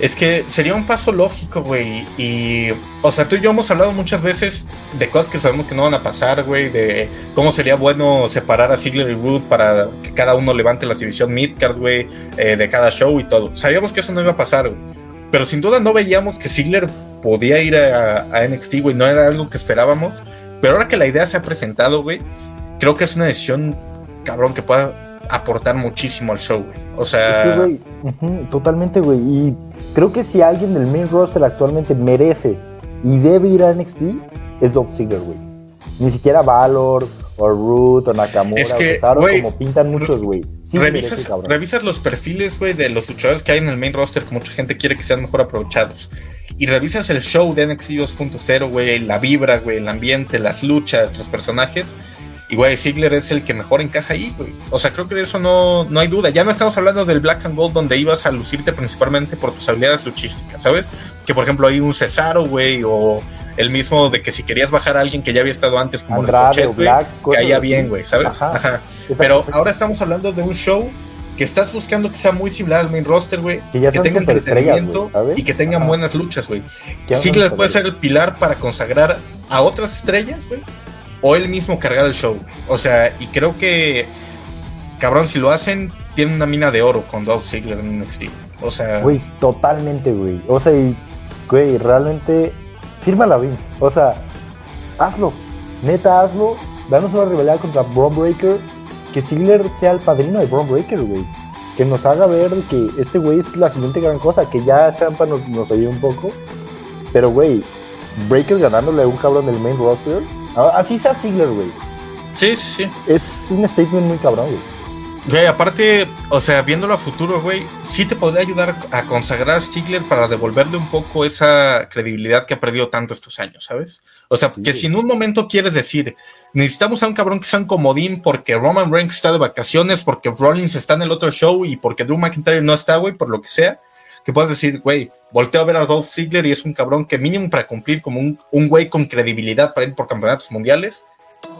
es que sería un paso lógico, güey. Y, o sea, tú y yo hemos hablado muchas veces de cosas que sabemos que no van a pasar, güey. De cómo sería bueno separar a Ziggler y Root para que cada uno levante la división midcard, güey, eh, de cada show y todo. Sabíamos que eso no iba a pasar, güey. Pero sin duda no veíamos que Ziggler podía ir a, NXT, güey. No era algo que esperábamos. Pero ahora que la idea se ha presentado, güey, creo que es una decisión cabrón que pueda aportar muchísimo al show, güey. O sea. totalmente, güey. Y creo que si alguien del main roster actualmente merece y debe ir a NXT, es Dolph Ziggler, güey. Ni siquiera Valor, o Root, o Nakamura, es que, o como pintan muchos, güey. revisas, los perfiles, güey, de los luchadores que hay en el main roster que mucha gente quiere que sean mejor aprovechados. Y revisas el show de NXT 2.0, güey, la vibra, güey, el ambiente, las luchas, los personajes. Y, güey, Ziggler es el que mejor encaja ahí, güey. O sea, creo que de eso no, no hay duda. Ya no estamos hablando del Black and Gold donde ibas a lucirte principalmente por tus habilidades luchísticas, ¿sabes? Que, por ejemplo, hay un Cesaro, güey, o el mismo de que si querías bajar a alguien que ya había estado antes como Andrade, el Black, que haya bien, güey, ¿sabes? Ajá. Pero ahora estamos hablando de un show que estás buscando que sea muy similar al main roster, güey. Que, que tenga entretenimiento y que tengan buenas luchas, güey. Ziggler puede ser el pilar para consagrar a otras estrellas, güey o él mismo cargar el show. O sea, y creo que, cabrón, si lo hacen, tiene una mina de oro con Dolph Ziggler en NXT. O sea. Güey, totalmente, güey. O sea, y, güey, realmente, firma la Vince. O sea, hazlo. Neta, hazlo. Danos una rivalidad contra Braun Breaker. Que Ziggler sea el padrino de Braun Breaker, güey. Que nos haga ver que este güey es la siguiente gran cosa. Que ya Champa nos, nos un poco. Pero, güey, Breaker ganándole a un cabrón del main roster así sea Ziggler, güey. Sí, sí, sí. Es un statement muy cabrón, güey. Güey, aparte, o sea, viéndolo a futuro, güey, sí te podría ayudar a consagrar a Ziggler para devolverle un poco esa credibilidad que ha perdido tanto estos años, ¿sabes? O sea, que si en un momento quieres decir, necesitamos a un cabrón que sea un comodín porque Roman Reigns está de vacaciones, porque Rollins está en el otro show y porque Drew McIntyre no está, güey, por lo que sea, que puedas decir, güey, volteo a ver a Dolph Ziggler y es un cabrón que mínimo para cumplir como un, un güey con credibilidad para ir por campeonatos mundiales,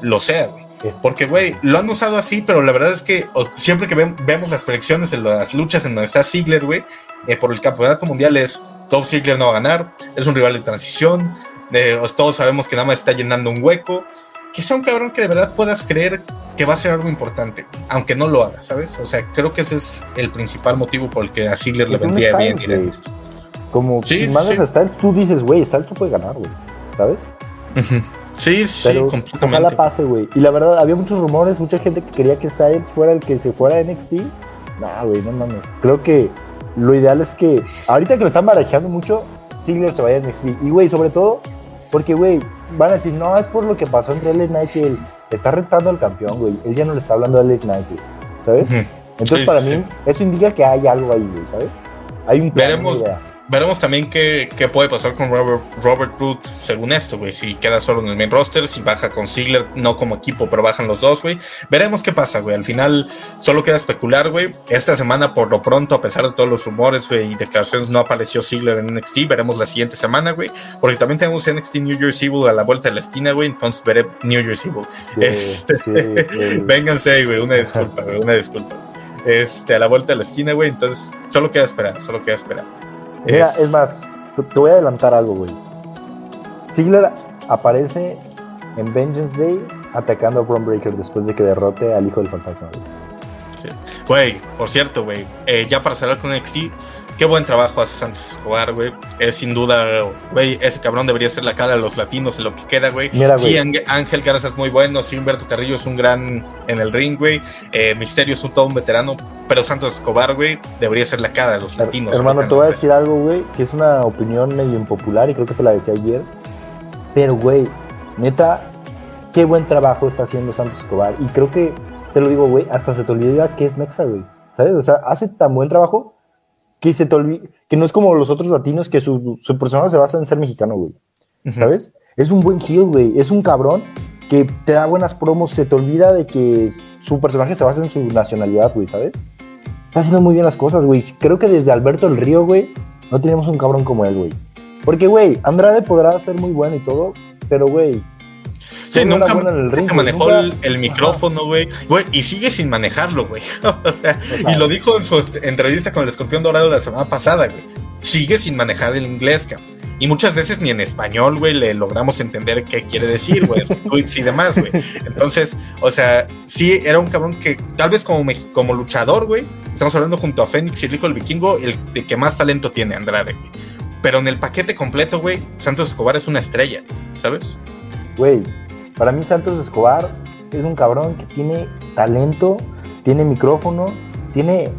lo sea, güey. Porque, güey, lo han usado así, pero la verdad es que siempre que vemos las predicciones en las luchas en donde está Ziggler, güey, eh, por el campeonato mundial es Dolph Ziggler no va a ganar, es un rival de transición, eh, todos sabemos que nada más está llenando un hueco que sea un cabrón que de verdad puedas creer que va a ser algo importante, aunque no lo haga, ¿sabes? O sea, creo que ese es el principal motivo por el que a Ziggler le vendría bien ir a esto. Como si mandas a Styles, tú dices, güey, Styles tú puede ganar, güey, ¿sabes? Sí, sí, Pero Ojalá pase, güey. Y la verdad, había muchos rumores, mucha gente que quería que Styles fuera el que se fuera a NXT. No, güey, no mames. Creo que lo ideal es que, ahorita que lo están barajando mucho, Ziggler se vaya a NXT. Y, güey, sobre todo, porque, güey, van a decir, no, es por lo que pasó entre LA Knight y él. Está retando al campeón, güey. Él ya no le está hablando a LA Knight, ¿sabes? Entonces, para mí, eso indica que hay algo ahí, güey, ¿sabes? Hay un plan, Veremos, veremos también qué, qué, puede pasar con Robert, Robert Root según esto, güey. Si queda solo en el main roster, si baja con Ziggler, no como equipo, pero bajan los dos, güey. Veremos qué pasa, güey. Al final solo queda especular, güey. Esta semana, por lo pronto, a pesar de todos los rumores güey, y declaraciones, no apareció Ziggler en NXT. Veremos la siguiente semana, güey. Porque también tenemos NXT New Jersey Evil a la vuelta de la esquina, güey. Entonces veré New Jersey Evil. este, vénganse, güey. Una disculpa, güey. Una disculpa. Este, a la vuelta de la esquina, güey. Entonces, solo queda esperar, solo queda esperar. Mira, es, más, te voy a adelantar algo, güey. Ziggler aparece en Vengeance Day atacando a Braun Breaker después de que derrote al hijo del fantasma, güey. Güey, por cierto, güey, eh, ya para cerrar con NXT, Qué buen trabajo hace Santos Escobar, güey. Es sin duda, güey, ese cabrón debería ser la cara de los latinos en lo que queda, güey. Sí, Ángel Garza es muy bueno. Sí, Humberto Carrillo es un gran en el ring, güey. Eh, Misterio es un todo un veterano. Pero Santos Escobar, güey, debería ser la cara de los latinos. Hermano, te voy a decir algo, güey, que es una opinión medio impopular y creo que te la decía ayer. Pero, güey, neta, qué buen trabajo está haciendo Santos Escobar. Y creo que, te lo digo, güey, hasta se te olvida que es Mexa, güey. ¿Sabes? O sea, hace tan buen trabajo que se te que no es como los otros latinos que su, su personaje se basa en ser mexicano, güey. ¿Sabes? Es un buen heel, güey. Es un cabrón que te da buenas promos, se te olvida de que su personaje se basa en su nacionalidad, güey, ¿sabes? Está haciendo muy bien las cosas, güey. Creo que desde Alberto el Río, güey, no tenemos un cabrón como él, güey. Porque, güey, Andrade podrá ser muy bueno y todo, pero, güey, Sí, nunca, manejó el, micrófono, güey. y sigue sin manejarlo, güey. o sea, y lo dijo en su entrevista con el escorpión dorado la semana pasada, güey. Sigue sin manejar el inglés, cabrón. Y muchas veces ni en español, güey, le logramos entender qué quiere decir, güey, tweets y demás, güey. Entonces, o sea, sí, era un cabrón que tal vez como, como luchador, güey, estamos hablando junto a Fénix y el hijo del vikingo, el de que más talento tiene Andrade, güey. Pero en el paquete completo, güey, Santos Escobar es una estrella, ¿sabes? Güey, para mí Santos Escobar es un cabrón que tiene talento, tiene micrófono, tiene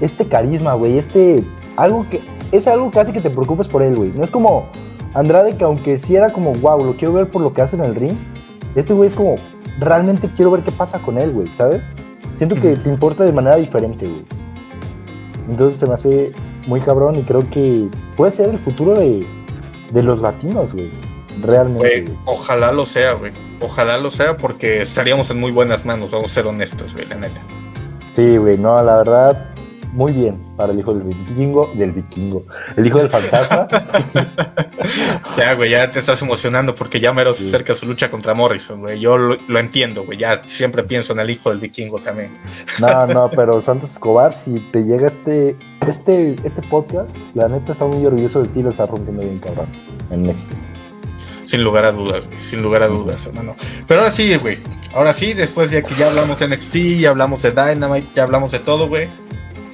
este carisma, güey, este algo que es algo hace que te preocupes por él, güey. No es como Andrade que aunque sí era como, wow, lo quiero ver por lo que hace en el ring, este güey es como, realmente quiero ver qué pasa con él, güey, ¿sabes? Siento que te importa de manera diferente, güey. Entonces se me hace muy cabrón y creo que puede ser el futuro de, los latinos, güey. Realmente. ojalá lo sea, güey. Ojalá lo sea porque estaríamos en muy buenas manos, vamos a ser honestos, güey, la neta. Sí, güey, no, la verdad, muy bien para el hijo del vikingo, del vikingo, el hijo del fantasma. ya, güey, ya te estás emocionando porque ya mero se acerca su lucha contra Morrison, güey. Yo lo, entiendo, güey. Ya siempre pienso en el hijo del vikingo también. no, no, pero Santos Escobar, si te llega este, este, este podcast, la neta está muy orgulloso de ti, lo está rompiendo bien, cabrón, en Next. Sin lugar a dudas. Sin lugar a dudas, hermano. Pero ahora sí, güey. Ahora sí, después de que ya hablamos de NXT, ya hablamos de Dynamite, ya hablamos de todo, güey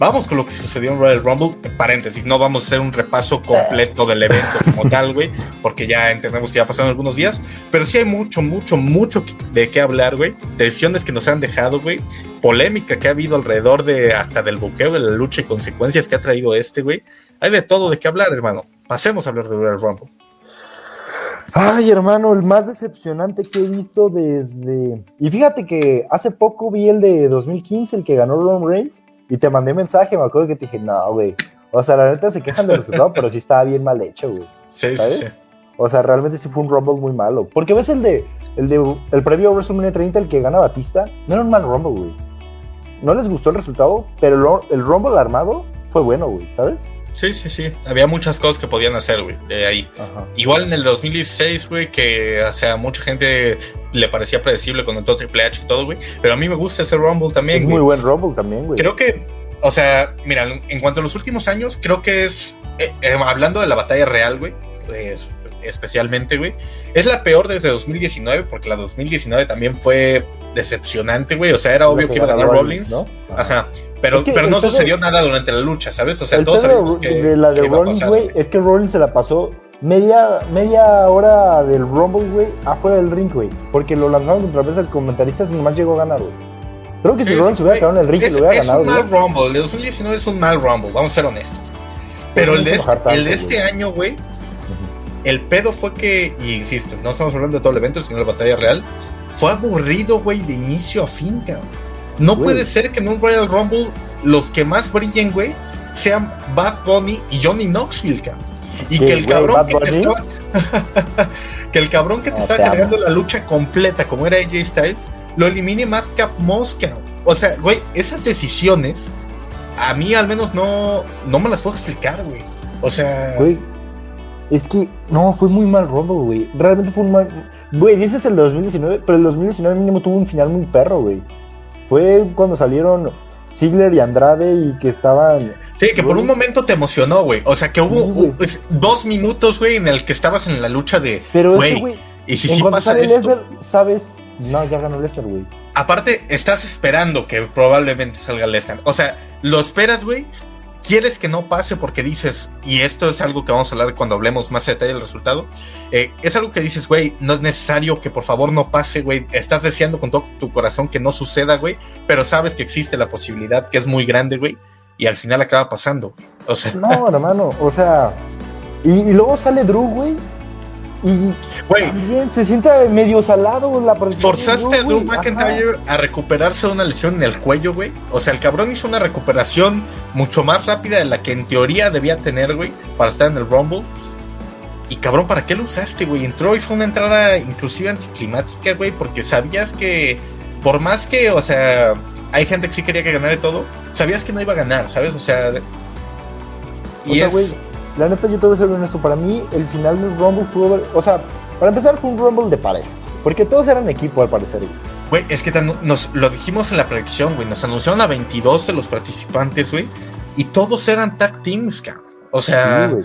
Vamos con lo que sucedió en Royal Rumble. En paréntesis, no vamos a hacer un repaso completo del evento como tal, güey, porque ya entendemos que ya pasaron algunos días. Pero sí hay mucho, mucho, mucho de qué hablar, güey. Decisiones que nos han dejado, güey. Polémica que ha habido alrededor de hasta del buqueo de la lucha y consecuencias que ha traído este, güey. Hay de todo de qué hablar, hermano. Pasemos a hablar de Royal Rumble. Ay, hermano, el más decepcionante que he visto desde. Y fíjate que hace poco vi el de 2015, el que ganó Roman Reigns. Y te mandé mensaje, me acuerdo que te dije, no, güey. O sea, la neta se quejan del resultado, pero sí estaba bien mal hecho, güey. Sí, sí, sí. O sea, realmente sí fue un Rumble muy malo. Porque ves el de el de el previo WrestleMania 30, el que gana Batista, no era un mal Rumble, güey. No les gustó el resultado, pero el, Rumble armado fue bueno, güey, ¿sabes? Sí, sí, sí. Había muchas cosas que podían hacer, güey, de ahí. Igual en el 2016, güey, que, o sea, mucha gente le parecía predecible con el todo Triple H y todo, güey. Pero a mí me gusta ese Rumble también, Es muy buen Rumble también, güey. Creo que, o sea, mira, en cuanto a los últimos años, creo que es, eh, eh, hablando de la batalla real, güey, especialmente, güey, es la peor desde 2019, porque la 2019 también fue decepcionante, güey. O sea, era obvio que, iba a ganar Rollins. ¿no? Ajá. Pero, pero no sucedió nada durante la lucha, ¿sabes? O sea, todos sabíamos que. De la de Rollins, güey, es que Rollins se la pasó media, media hora del Rumble, güey, afuera del ring, güey. Porque lo lanzaron contra vez el comentarista y nomás llegó a ganar, güey. Creo que si Rollins hubiera quedado en el ring, lo hubiera ganado. Es un mal Rumble. El de 2019 es un mal Rumble, vamos a ser honestos. Pero el de, este, el de este año, güey, el pedo fue que, y insisto, no estamos hablando de todo el evento, sino de la batalla real. Fue aburrido, güey, de inicio a fin, cabrón. No puede ser que en un Royal Rumble los que más brillen, güey, sean Bad Bunny y Johnny Knoxville, cabrón. Y que el cabrón que te está, que el cabrón que te está cargando la lucha completa, como era AJ Styles, lo elimine Madcap Moss, O sea, güey, esas decisiones, a mí al menos no, no me las puedo explicar, güey. O sea. Güey, es que, no, fue muy mal Rumble, güey. Realmente fue un mal. Güey, dices el 2019, pero el 2019 mínimo tuvo un final muy perro, güey. Fue cuando salieron Ziggler y Andrade y que estaban. Sí, que por un momento te emocionó, güey. O sea, que hubo dos minutos, güey, en el que estabas en la lucha de. Pero güey. Y si sí pasa esto. sabes. No, ya ganó Lesnar, güey. Aparte, estás esperando que probablemente salga Lesnar. O sea, lo esperas, güey, quieres que no pase porque dices, y esto es algo que vamos a hablar cuando hablemos más a detalle del resultado, eh, es algo que dices, güey, no es necesario que por favor no pase, güey, estás deseando con todo tu corazón que no suceda, güey, pero sabes que existe la posibilidad, que es muy grande, güey, y al final acaba pasando. O sea. No, hermano, o sea, y, y luego sale Drew, güey, y también se siente medio salado la Forzaste a Drew McIntyre a recuperarse de una lesión en el cuello, güey. O sea, el cabrón hizo una recuperación mucho más rápida de la que en teoría debía tener, güey, para estar en el Rumble. Y cabrón, ¿para qué lo usaste, güey? Entró y fue una entrada inclusive anticlimática, güey, porque sabías que, por más que, o sea, hay gente que sí quería que ganara todo, sabías que no iba a ganar, ¿sabes? O sea, y es... La neta, yo te voy a ser honesto. Para mí, el final del Rumble fue. O sea, para empezar, fue un Rumble de parejas. Porque todos eran equipo, al parecer. Güey, es que nos lo dijimos en la predicción, güey. Nos anunciaron a 22 de los participantes, güey. Y todos eran tag teams, cabrón. O sea. Sí,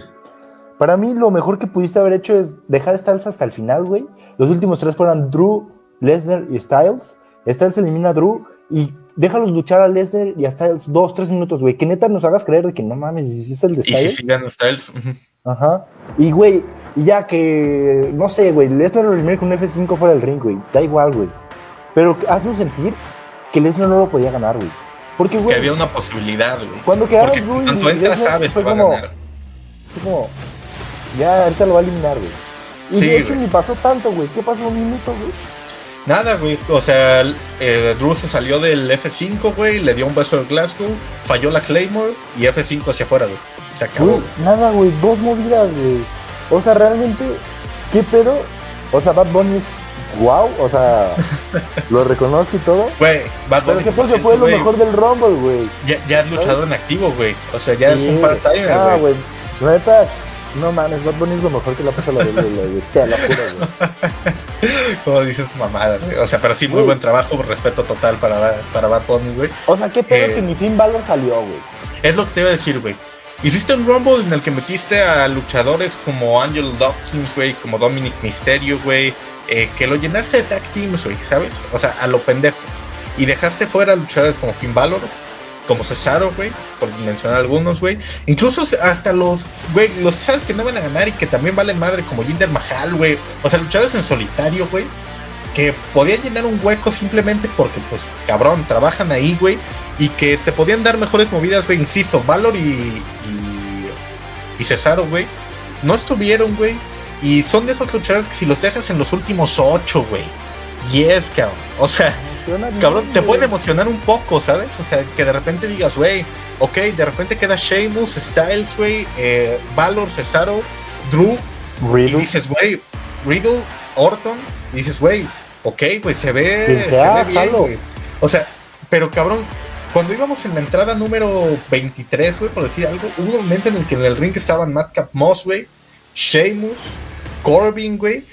Para mí, lo mejor que pudiste haber hecho es dejar Styles hasta el final, güey. Los últimos tres fueran Drew, Lesnar y Styles. Styles elimina a Drew y déjalos luchar a Lesnar y hasta dos, tres minutos, güey. Que neta nos hagas creer de que no mames, si es el de Styles. Y si sí gana Styles. Ajá. Y, güey, ya que, no sé, güey, Lesnar lo elimina con un F5 fuera del ring, güey. Da igual, güey. Pero hazlo sentir que Lesnar no lo podía ganar, güey. Porque, güey. Que había una posibilidad, güey. Cuando quedaba Porque cuando entras sabes que va a como- ganar. fue como, ya, ahorita lo va a eliminar, güey. Y Sí, de hecho ni pasó tanto, güey. ¿Qué pasó? Un minuto, güey. Nada, güey. O sea, eh, Drew se salió del F5, güey, le dio un beso al Glasgow, falló la Claymore y F5 hacia afuera, güey. Se acabó. Güey, nada, güey. Dos movidas, güey. O sea, realmente, ¿qué pedo? O sea, Bad Bunny es wow. O sea, lo reconozco y todo. Güey, Bad Pero Bunny, que porque por fue lo mejor del Rumble, güey. Ya, ya es luchador en activo, güey. O sea, ya es un part-timer, Ah, güey. güey. La neta, no mames, Bad Bunny es lo mejor que le ha pasado a la WWE, güey. Te lo juro, güey. Como dices mamadas, güey. O sea, pero sí, muy buen trabajo, respeto total para, para Bad Bunny, güey. O sea, qué pedo Eh. que mi Finn Balor salió, güey. Es lo que te iba a decir, güey. Hiciste un Rumble en el que metiste a luchadores como Angel Dawkins, güey, como Dominic Mysterio, güey, eh, que lo llenaste de tag teams, güey, ¿sabes? O sea, a lo pendejo. Y dejaste fuera a luchadores como Finn Balor, como Cesaro, güey, por mencionar algunos, güey. Incluso hasta los, güey, los que sabes que no van a ganar y que también valen madre, como Jinder Mahal, güey. O sea, luchadores en solitario, güey, que podían llenar un hueco simplemente porque, pues, cabrón, trabajan ahí, güey, y que te podían dar mejores movidas, güey. Insisto, Valor y, y, y Cesaro, güey, no estuvieron, güey. Y son de esos luchadores que si los dejas en los últimos ocho, güey, 10, cabrón. O sea, Emociona bien, cabrón, te güey. pueden emocionar un poco, ¿sabes? O sea, que de repente digas, güey, ok, de repente queda Sheamus, Styles, güey, eh, Valor, Cesaro, Drew, y Riddle. dices, güey, Riddle, Orton, y dices, güey, ok, güey, se ve, se ve bien, jalo. güey. O sea, pero cabrón, cuando íbamos en la entrada número 23, güey, por decir algo, hubo un momento en el que en el ring estaban Madcap Moss, güey, Sheamus, Corbin, güey, y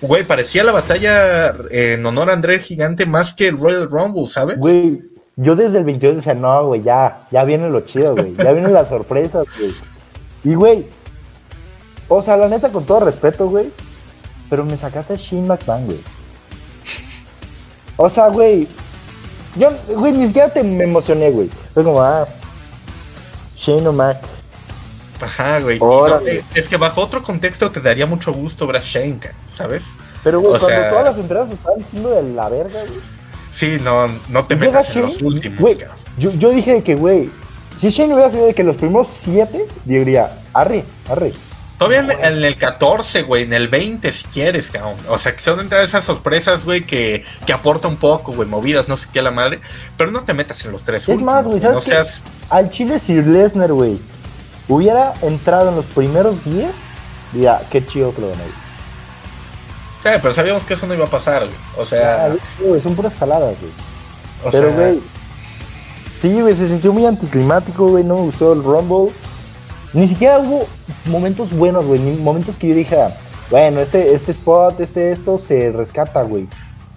güey, parecía la batalla eh, en honor a André el Gigante más que el Royal Rumble, ¿sabes? Güey, yo desde el 22 decía, no, güey, ya, ya viene lo chido, güey. Ya vienen las sorpresas, güey. Y, güey, o sea, la neta, con todo respeto, güey, pero me sacaste a Shane McMahon, güey. O sea, güey, yo, güey, ni siquiera te me emocioné, güey. Fue como, ah, Shane. Ajá, güey. No, eh, es que bajo otro contexto te daría mucho gusto ver a Shane, ca- ¿sabes? Pero, güey, O cuando sea- todas las entradas estaban siendo de la verga, güey. Sí, no, no te metas en los últimos, güey, yo, yo dije que, güey, si Shane hubiera sido de que los primeros siete, diría, arre, arre. Todavía en, en el 14, güey, en el 20 si quieres, cabrón. O sea, que son entre esas sorpresas, güey, que, que aporta un poco, güey, movidas, no sé qué a la madre. Pero no te metas en los tres Es últimos. más, güey, No ¿sabes qué? seas... Al Chile Sir Lesnar, güey, hubiera entrado en los primeros 10, diría, qué chido que lo gané. Sí, pero sabíamos que eso no iba a pasar, güey. O Ah, sea, güey, son puras jaladas, güey. o Pero, sea, güey, sí, güey, se sintió muy anticlimático, güey, no me gustó el Rumble. Ni siquiera hubo momentos buenos, güey, ni momentos que yo dijera, bueno, este, este spot, este esto, se rescata, güey.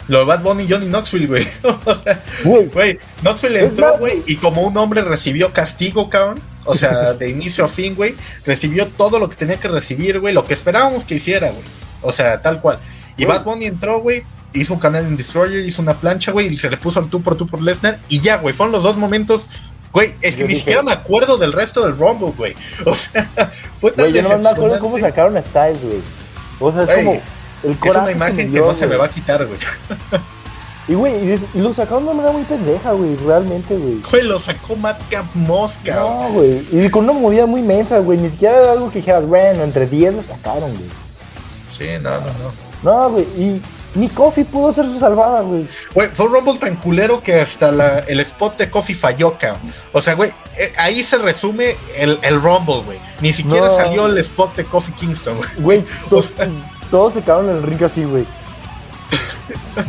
lo de Bad Bunny y Johnny Knoxville, güey. o sea, Güey, Knoxville entró, güey, y como un hombre recibió castigo, cabrón. O sea, de inicio a fin, güey, recibió todo lo que tenía que recibir, güey, lo que esperábamos que hiciera, güey. O sea, tal cual. Y. Bad Bunny entró, güey, hizo un canal en Destroyer, hizo una plancha, güey, y se le puso al tú por tú por Lesnar, y ya, güey, fueron los dos momentos. Güey, es que Yo ni dije- siquiera me acuerdo del resto del Rumble, güey. O sea, fue tan güey, yo no me acuerdo cómo sacaron a Styles, güey. O sea, es como el Es una imagen que, dio, no se me va a quitar, güey. Y, güey, y, lo sacaron de una manera muy pendeja, güey, realmente, güey. Güey, lo sacó Madcap Mosca. No, güey. Y con una movida muy mensa, güey. Ni siquiera era algo que dijeras, bueno, entre 10 lo sacaron, güey. Sí, no, no, no. No, güey. Y ni Kofi pudo hacer su salvada, güey. Güey, fue un Rumble tan culero que hasta la, el spot de Coffee falló, cabrón. O sea, güey, eh, ahí se resume el, el Rumble, güey. Ni siquiera No. salió el spot de Coffee Kingston, güey. Güey, to- O sea- todos se quedaron en el ring así, güey.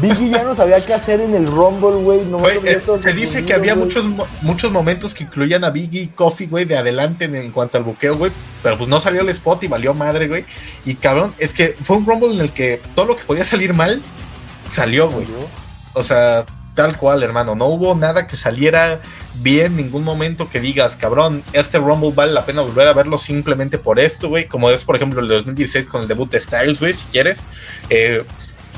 Biggie ya no sabía qué hacer en el Rumble, güey. No eh, se dice que había muchos, muchos momentos que incluían a Biggie y Coffee, güey, de adelante en, en cuanto al buqueo, güey. Pero pues no salió el spot y valió madre, güey. Y cabrón, es que fue un Rumble en el que todo lo que podía salir mal, salió, güey. O sea, tal cual, hermano. No hubo nada que saliera bien, ningún momento que digas, cabrón, este Rumble vale la pena volver a verlo simplemente por esto, güey. Como es, por ejemplo, el de 2016 con el debut de Styles, güey, si quieres. Eh,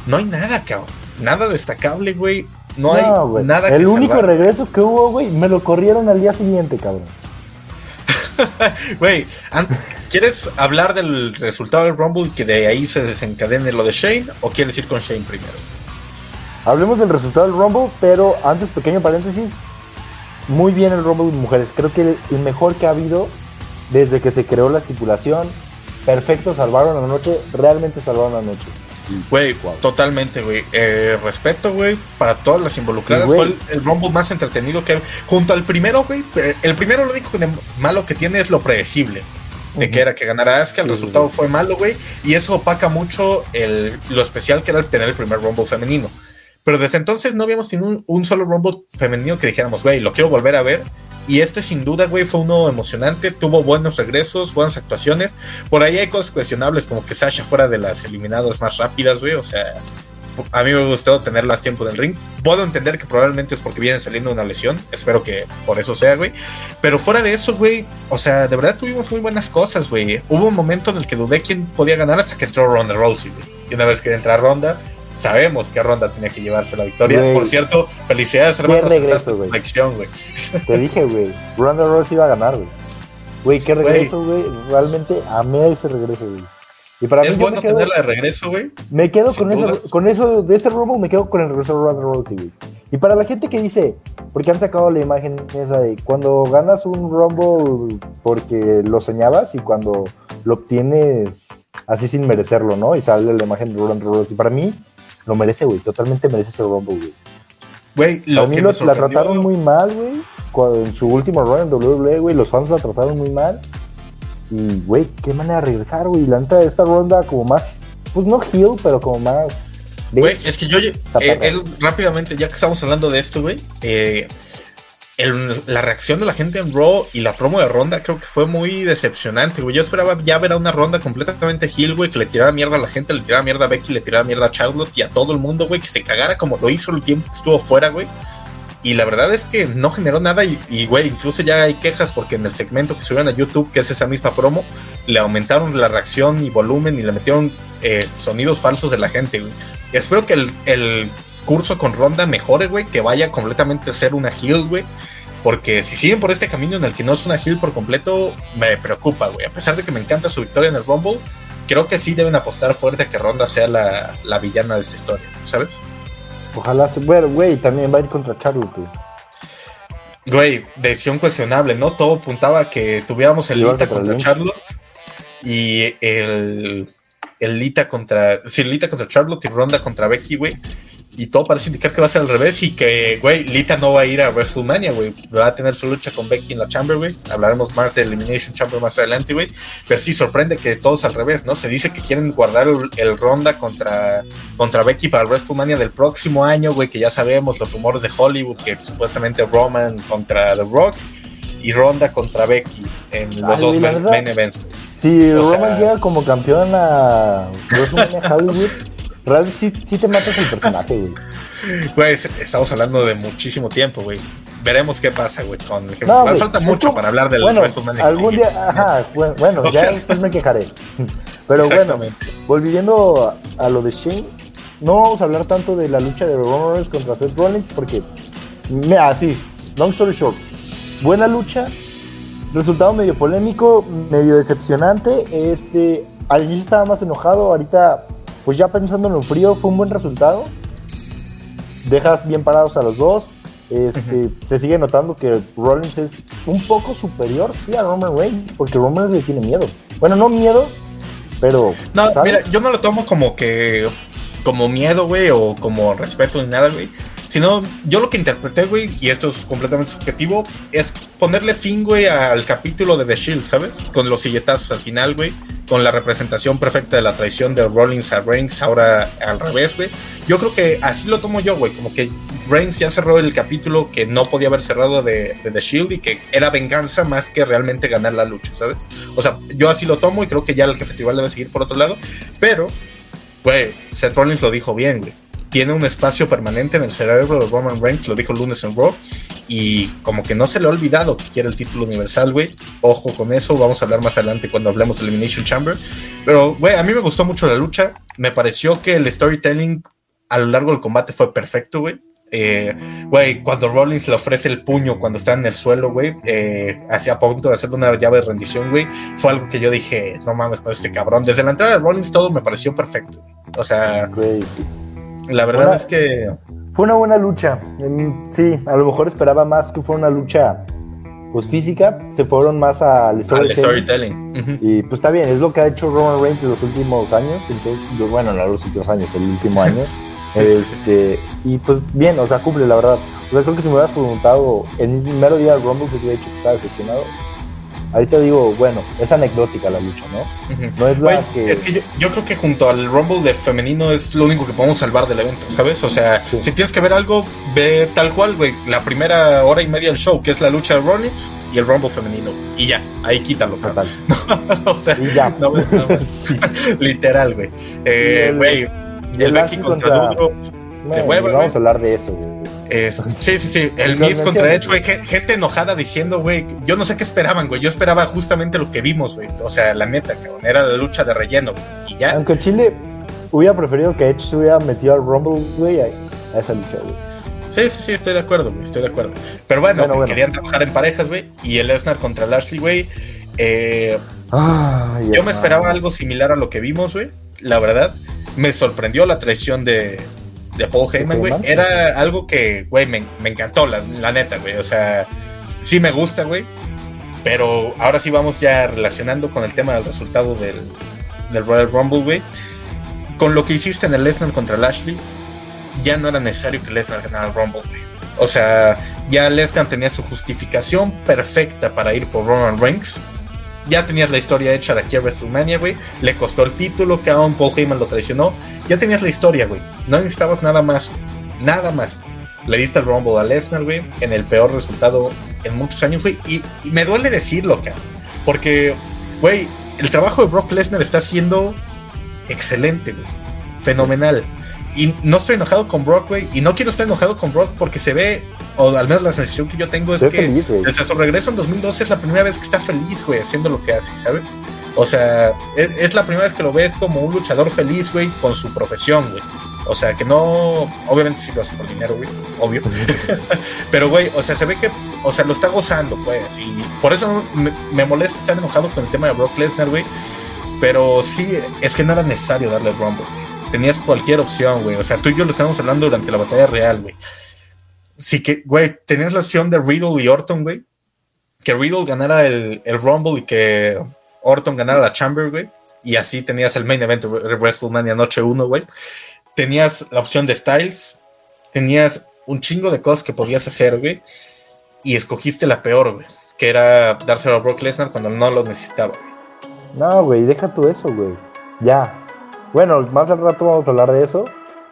no hay nada, cabrón. Nada destacable, güey. No, hay güey. nada El que único salvar. regreso que hubo, güey, me lo corrieron al día siguiente, cabrón. Güey, ¿quieres hablar del resultado del Rumble y que de ahí se desencadene lo de Shane? ¿O quieres ir con Shane primero? Hablemos del resultado del Rumble, pero antes, pequeño paréntesis. Muy bien el Rumble de mujeres. Creo que el mejor que ha habido desde que se creó la estipulación. Perfecto, salvaron la noche. Realmente salvaron la noche. Güey, totalmente, güey. Eh, respeto, güey, para todas las involucradas. Fue el, Rumble más entretenido que. Junto al primero, güey. Eh, el primero, lo único malo que tiene es lo predecible. De que era que ganara Asuka, el resultado fue malo, güey. Y eso opaca mucho el, lo especial que era el tener el primer Rumble femenino. Pero desde entonces no habíamos tenido un, solo Rumble femenino que dijéramos, güey, lo quiero volver a ver. Y este sin duda, güey, fue uno emocionante, tuvo buenos regresos, buenas actuaciones. Por ahí hay cosas cuestionables, como que Sasha fuera de las eliminadas más rápidas, güey. O sea, a mí me gustó tener más tiempo en el ring. Puedo entender que probablemente es porque viene saliendo una lesión. Espero que por eso sea, güey. Pero fuera de eso, güey, o sea, de verdad tuvimos muy buenas cosas, güey. Hubo un momento en el que dudé quién podía ganar hasta que entró Ronda Rousey, güey. Y una vez que entra Ronda, sabemos que Ronda tenía que llevarse la victoria. Por cierto, felicidades, hermano. Qué regreso, güey. Te dije, güey. Ronda Rousey iba a ganar, güey. Güey, qué regreso, güey. Realmente amé ese regreso, güey. Y para es bueno tenerla de regreso, güey. Me quedo con eso, con eso, de este Rumble me quedo con el regreso de Ronda Rousey, güey. Y para la gente que dice, porque han sacado la imagen esa de cuando ganas un Rumble porque lo soñabas y cuando lo obtienes así sin merecerlo, ¿no? Y sale la imagen de Ronda Rousey. Para mí, lo merece, güey. Totalmente merece ese Rumble, güey. Güey, lo A mí la trataron muy mal, güey. En su último run en WWE, güey, los fans la trataron muy mal. Y, güey, qué manera de regresar, güey. La neta de esta ronda como más, pues no heel, pero como más... Güey, es que yo, eh, rápidamente, ya que estamos hablando de esto, güey, eh, la reacción de la gente en Raw y la promo de Ronda creo que fue muy decepcionante, güey. Yo esperaba ya ver a una Ronda completamente heel, güey, que le tirara mierda a la gente, le tirara mierda a Becky, le tirara mierda a Charlotte y a todo el mundo, güey, que se cagara como lo hizo el tiempo que estuvo fuera, güey. Y la verdad es que no generó nada y, güey, incluso ya hay quejas porque en el segmento que subieron a YouTube, que es esa misma promo, le aumentaron la reacción y volumen y le metieron eh, sonidos falsos de la gente, güey. espero que el, el curso con Ronda mejore, güey, que vaya completamente a ser una heel, güey. Porque si siguen por este camino en el que no es una heel por completo, me preocupa, güey. A pesar de que me encanta su victoria en el Rumble, creo que sí deben apostar fuerte a que Ronda sea la, la villana de esta historia, ¿sabes? Ojalá se. Bueno, güey, también va a ir contra Charlotte, güey. Güey, decisión cuestionable, ¿no? Todo apuntaba a que tuviéramos el Lita contra Charlotte y el, el Lita contra. Sí, el Lita contra Charlotte y Ronda contra Becky, güey y todo parece indicar que va a ser al revés y que, güey, Lita no va a ir a WrestleMania, güey. Va a tener su lucha con Becky en la Chamber, güey. Hablaremos más de Elimination Chamber más adelante, güey. Pero sí sorprende que todos al revés, ¿no? Se dice que quieren guardar el, ronda contra, contra Becky para el WrestleMania del próximo año, güey, que ya sabemos los rumores de Hollywood, que supuestamente Roman contra The Rock y Ronda contra Becky en los dos main, events. Si Roman llega como campeón a WrestleMania Hollywood Realmente sí, te matas el personaje, güey. Pues estamos hablando de muchísimo tiempo, güey. Veremos qué pasa, güey, con el no, Falta mucho para hablar del bueno, Algún día, ajá, bueno, ya después me quejaré. Pero bueno, volviendo a, lo de Shane, no vamos a hablar tanto de la lucha de Reigns contra Seth Rollins porque, mira, sí, long story short, buena lucha, resultado medio polémico, medio decepcionante. Este, al inicio estaba más enojado, ahorita pues ya pensando en lo frío, fue un buen resultado. Dejas bien parados a los dos. Este, Se sigue notando que Rollins es un poco superior sí, a Roman Reigns, porque Roman le tiene miedo. Bueno, no miedo, pero. No, mira, yo no lo tomo como que. como miedo, güey, o como respeto ni nada, güey. Sino, yo lo que interpreté, güey, y esto es completamente subjetivo, es ponerle fin, güey, al capítulo de The Shield, ¿sabes? Con los silletazos al final, güey con la representación perfecta de la traición de Rollins a Reigns, ahora al revés, güey. Yo creo que así lo tomo yo, güey, como que Reigns ya cerró el capítulo que no podía haber cerrado de, The Shield y que era venganza más que realmente ganar la lucha, ¿sabes? O sea, yo así lo tomo y creo que ya el jefe tribal debe seguir por otro lado, pero, güey, Seth Rollins lo dijo bien, güey tiene un espacio permanente en el cerebro de Roman Reigns, lo dijo el lunes en Raw, y como que no se le ha olvidado que quiere el título universal, güey. Ojo con eso, vamos a hablar más adelante cuando hablemos de Elimination Chamber. Pero, güey, a mí me gustó mucho la lucha, me pareció que el storytelling a lo largo del combate fue perfecto, güey. Eh, güey, cuando Rollins le ofrece el puño cuando está en el suelo, güey, eh, hacia punto de hacerle una llave de rendición, güey, fue algo que yo dije, no mames con este cabrón. Desde la entrada de Rollins todo me pareció perfecto. O sea, la verdad es que. Fue una buena lucha. Sí, a lo mejor esperaba más que fuera una lucha pues física, se fueron más al storytelling. Y pues está bien, es lo que ha hecho Roman Reigns en los últimos años, entonces, bueno, no los últimos años, el último año. este, y pues bien, o sea, cumple la verdad. O sea, creo que si me hubieras preguntado en el primer día del Rumble que te hubiera dicho que estaba decepcionado, Ahorita digo, bueno, es anecdótica la lucha, ¿no? No es la que... Es que yo, creo que junto al Rumble de femenino es lo único que podemos salvar del evento, ¿sabes? O sea, si tienes que ver algo, ve tal cual, güey, la primera hora y media del show, que es la lucha de Rollins y el Rumble femenino. Y ya, ahí quítalo, Total. o sea, y ya. literal, güey. Eh, güey, el, Becky contra, Duro. de vamos a hablar de eso, güey sí, sí, sí. El Miz contra Edge, güey. Gente enojada diciendo, güey. Yo no sé qué esperaban, güey. Yo esperaba justamente lo que vimos, güey. O sea, la neta, cabrón. Era la lucha de relleno, Y ya. Aunque Chile hubiera preferido que Edge se hubiera metido al Rumble, güey, a, esa lucha, güey. Sí, sí, sí, estoy de acuerdo, güey. Estoy de acuerdo. Pero bueno, querían trabajar en parejas, güey. Y el Lesnar contra Lashley, güey. Eh, yo me esperaba algo similar a lo que vimos, güey. La verdad. Me sorprendió la traición de, de Paul Heyman, güey, era algo que, güey, me, encantó, la, neta, güey. O sea, sí me gusta, güey. Pero ahora sí vamos ya relacionando con el tema del resultado del, del Royal Rumble, güey. Con lo que hiciste en el Lesnar contra Lashley, ya no era necesario que Lesnar ganara el Rumble, güey. O sea, ya Lesnar tenía su justificación perfecta para ir por Roman Reigns ya tenías la historia hecha de aquí a WrestleMania, güey. Le costó el título, que aún Paul Heyman lo traicionó. Ya tenías la historia, güey. No necesitabas nada más. Nada más. Le diste el Rumble a Lesnar, güey. En el peor resultado en muchos años, güey. Y, me duele decirlo, cabrón. Porque, güey, el trabajo de Brock Lesnar está siendo excelente, güey. Fenomenal. Y no estoy enojado con Brock, güey. Y no quiero estar enojado con Brock porque se ve o al menos la sensación que yo tengo es que desde su regreso en 2012 es la primera vez que está feliz, güey, haciendo lo que hace, ¿sabes? O sea, es, la primera vez que lo ves como un luchador feliz, güey, con su profesión, güey. O sea, que no, obviamente sí lo hace por dinero, güey, obvio. Pero, güey, o sea, se ve que, o sea, lo está gozando, pues. Y por eso me, molesta estar enojado con el tema de Brock Lesnar, güey. Pero sí, es que no era necesario darle Rumble, Tenías cualquier opción, güey. O sea, tú y yo lo estábamos hablando durante la batalla real, güey sí que, güey, tenías la opción de Riddle y Orton, güey. Que Riddle ganara el, el, Rumble y que Orton ganara la Chamber, güey. Y así tenías el main event de WrestleMania Noche 1, güey. Tenías la opción de Styles. Tenías un chingo de cosas que podías hacer, güey. Y escogiste la peor, güey. Que era dárselo a Brock Lesnar cuando no lo necesitaba. No, güey, deja tú eso, güey. Ya. Bueno, más al rato vamos a hablar de eso.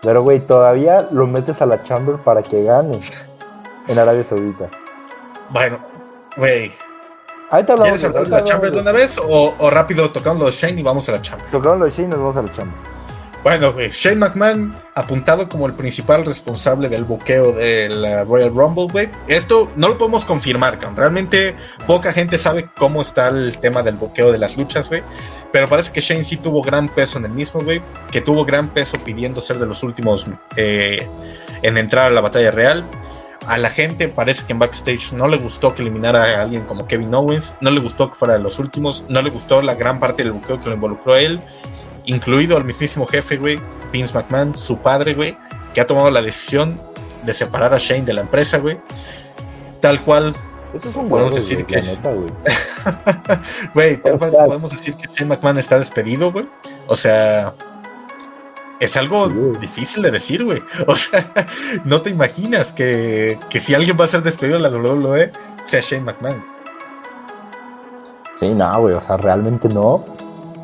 Pero, güey, todavía lo metes a la Chamber para que gane en Arabia Saudita. Bueno, güey. Ahorita hablamos, ¿Quieres hablar de la Chamber de una vez o, o rápido tocando de Shane y vamos a la Chamber? Tocando de Shane y nos vamos a la Chamber. Bueno, güey, Shane McMahon apuntado como el principal responsable del buqueo de la Royal Rumble, güey. Esto no lo podemos confirmar, cabrón. Realmente poca gente sabe cómo está el tema del buqueo de las luchas, güey. Pero parece que Shane sí tuvo gran peso en el mismo, güey. Que tuvo gran peso pidiendo ser de los últimos eh, en entrar a la batalla real. A la gente parece que en backstage no le gustó que eliminara a alguien como Kevin Owens. No le gustó que fuera de los últimos. No le gustó la gran parte del buqueo que lo involucró a él. Incluido al mismísimo jefe, güey. Vince McMahon, su padre, güey. Que ha tomado la decisión de separar a Shane de la empresa, güey. Tal cual eso es un podemos decir que. Güey, podemos decir que Shane McMahon está despedido, güey. O sea. Es algo difícil de decir, güey. O sea, no te imaginas que, que si alguien va a ser despedido de la WWE, sea Shane McMahon. Sí, no, güey. O sea, realmente no.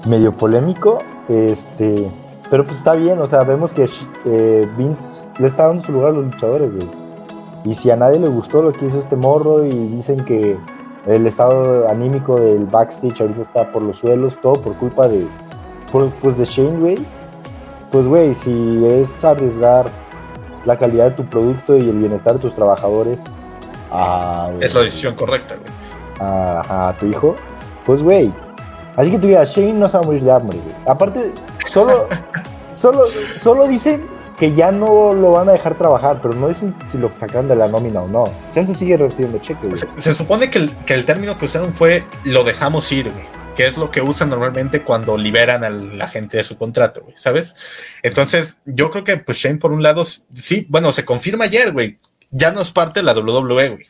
Medio polémico. Este. Pero pues está bien, o sea, vemos que eh, Vince le está dando su lugar a los luchadores, güey. Y si a nadie le gustó lo que hizo este morro y dicen que el estado anímico del backstage ahorita está por los suelos, todo por culpa de, pues de Shane, güey. Pues, güey, si es arriesgar la calidad de tu producto y el bienestar de tus trabajadores a... Es la decisión correcta, güey. A, tu hijo, pues, güey. Así que tú digas, Shane no se va a morir de hambre, güey. Aparte, solo, solo, solo dicen que ya no lo van a dejar trabajar, pero no dicen si lo sacan de la nómina o no. Chance sigue recibiendo cheques. Se, supone que el, que el, término que usaron fue lo dejamos ir, güey. que es lo que usan normalmente cuando liberan a la gente de su contrato, güey, ¿sabes? Entonces, yo creo que pues Shane por un lado, sí, bueno, se confirma ayer, güey, ya no es parte de la WWE, güey.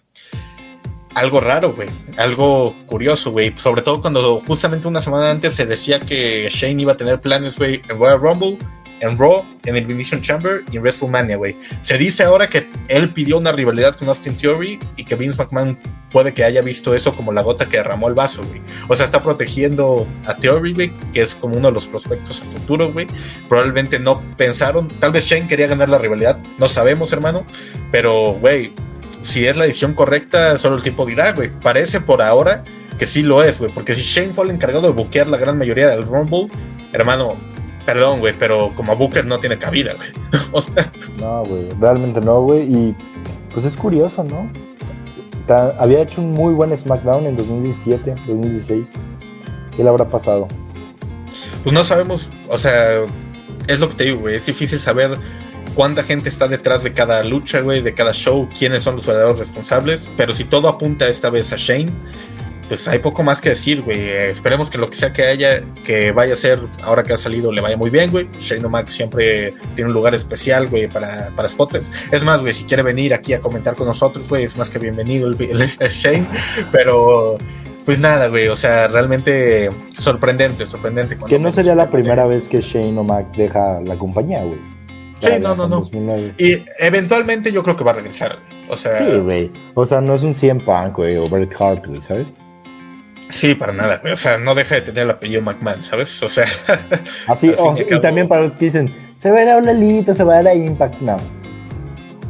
Algo raro, güey, algo curioso, güey, sobre todo cuando justamente una semana antes se decía que Shane iba a tener planes, güey, en Royal Rumble en Raw, en Elimination Chamber y en WrestleMania, güey. Se dice ahora que él pidió una rivalidad con Austin Theory y que Vince McMahon puede que haya visto eso como la gota que derramó el vaso, güey. O sea, está protegiendo a Theory, güey, que es como uno de los prospectos a futuro, güey. Probablemente no pensaron, tal vez Shane quería ganar la rivalidad, no sabemos, hermano, pero, güey, si es la decisión correcta, solo el tiempo dirá, güey. Parece por ahora que sí lo es, güey, porque si Shane fue el encargado de buquear la gran mayoría del Rumble, hermano, Perdón, güey, pero como Booker no tiene cabida, güey. o sea. No, güey, realmente no, güey. Y pues es curioso, ¿no? había hecho un muy buen SmackDown en 2017, 2016. ¿Qué le habrá pasado? Pues no sabemos, o sea, es lo que te digo, güey. Es difícil saber cuánta gente está detrás de cada lucha, güey, de cada show, quiénes son los verdaderos responsables. Pero si todo apunta esta vez a Shane, pues hay poco más que decir, güey. esperemos que lo que sea que haya, que vaya a ser, ahora que ha salido, le vaya muy bien, güey. Shane O'Mac siempre tiene un lugar especial, güey, para, para spots. Es más, güey, si quiere venir aquí a comentar con nosotros, güey, es más que bienvenido el, Shane. Pero, pues nada, güey, o sea, realmente sorprendente, sorprendente. Que no sería la primera vez que Shane O'Mac deja la compañía, güey. Sí, no, no, no. Y eventualmente yo creo que va a regresar. O sea. Sí, güey. O sea, no es un 100 Punk, güey, o Bret Hart, güey, ¿sabes? Sí, para nada, O sea, no deja de tener el apellido McMahon, ¿sabes? O sea. Así, y también para los que dicen, se va a ir a Lelito, se va a ir a Impact, no.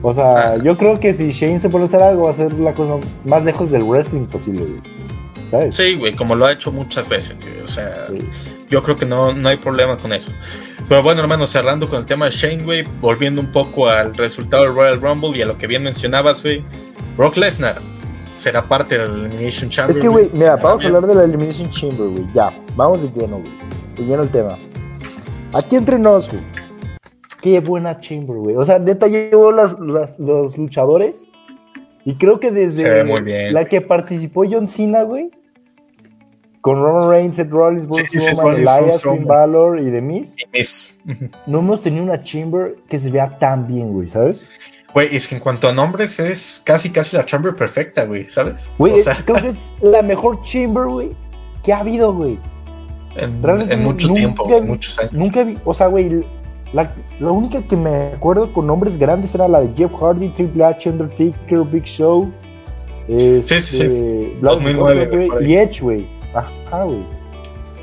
O sea, ah. yo creo que si Shane se puede hacer algo, va a ser la cosa más lejos del wrestling posible, güey. ¿Sabes? Sí, güey, como lo ha hecho muchas veces, güey. O sea, yo creo que no, no hay problema con eso. Pero bueno, hermano, cerrando con el tema de Shane, güey, volviendo un poco al resultado del Royal Rumble y a lo que bien mencionabas, güey. Brock Lesnar será parte de la Elimination Chamber. Es que, güey, mira, vamos a hablar de la Elimination Chamber, güey. Ya, vamos de lleno, güey. De lleno el tema. Aquí entre nos, güey. Qué buena Chamber, güey. O sea, neta, llevo las, los luchadores. Y creo que desde la que participó John Cena, güey. Con Roman Reigns, Seth Rollins, Braun sí, Strowman, Elias, Finn Balor y The Miz. No hemos tenido una Chamber que se vea tan bien, güey, ¿sabes? Güey, es que en cuanto a nombres es casi casi la chamber perfecta, güey, ¿sabes? Güey, creo que es la mejor chamber, güey, que ha habido, güey. En, en mucho tiempo, en muchos años. Nunca vi, o sea, güey, la, única que me acuerdo con nombres grandes era la de Jeff Hardy, Triple H, Undertaker, Big Show. sí, sí, sí. Este, 2009, y Edge, güey. Ajá, güey.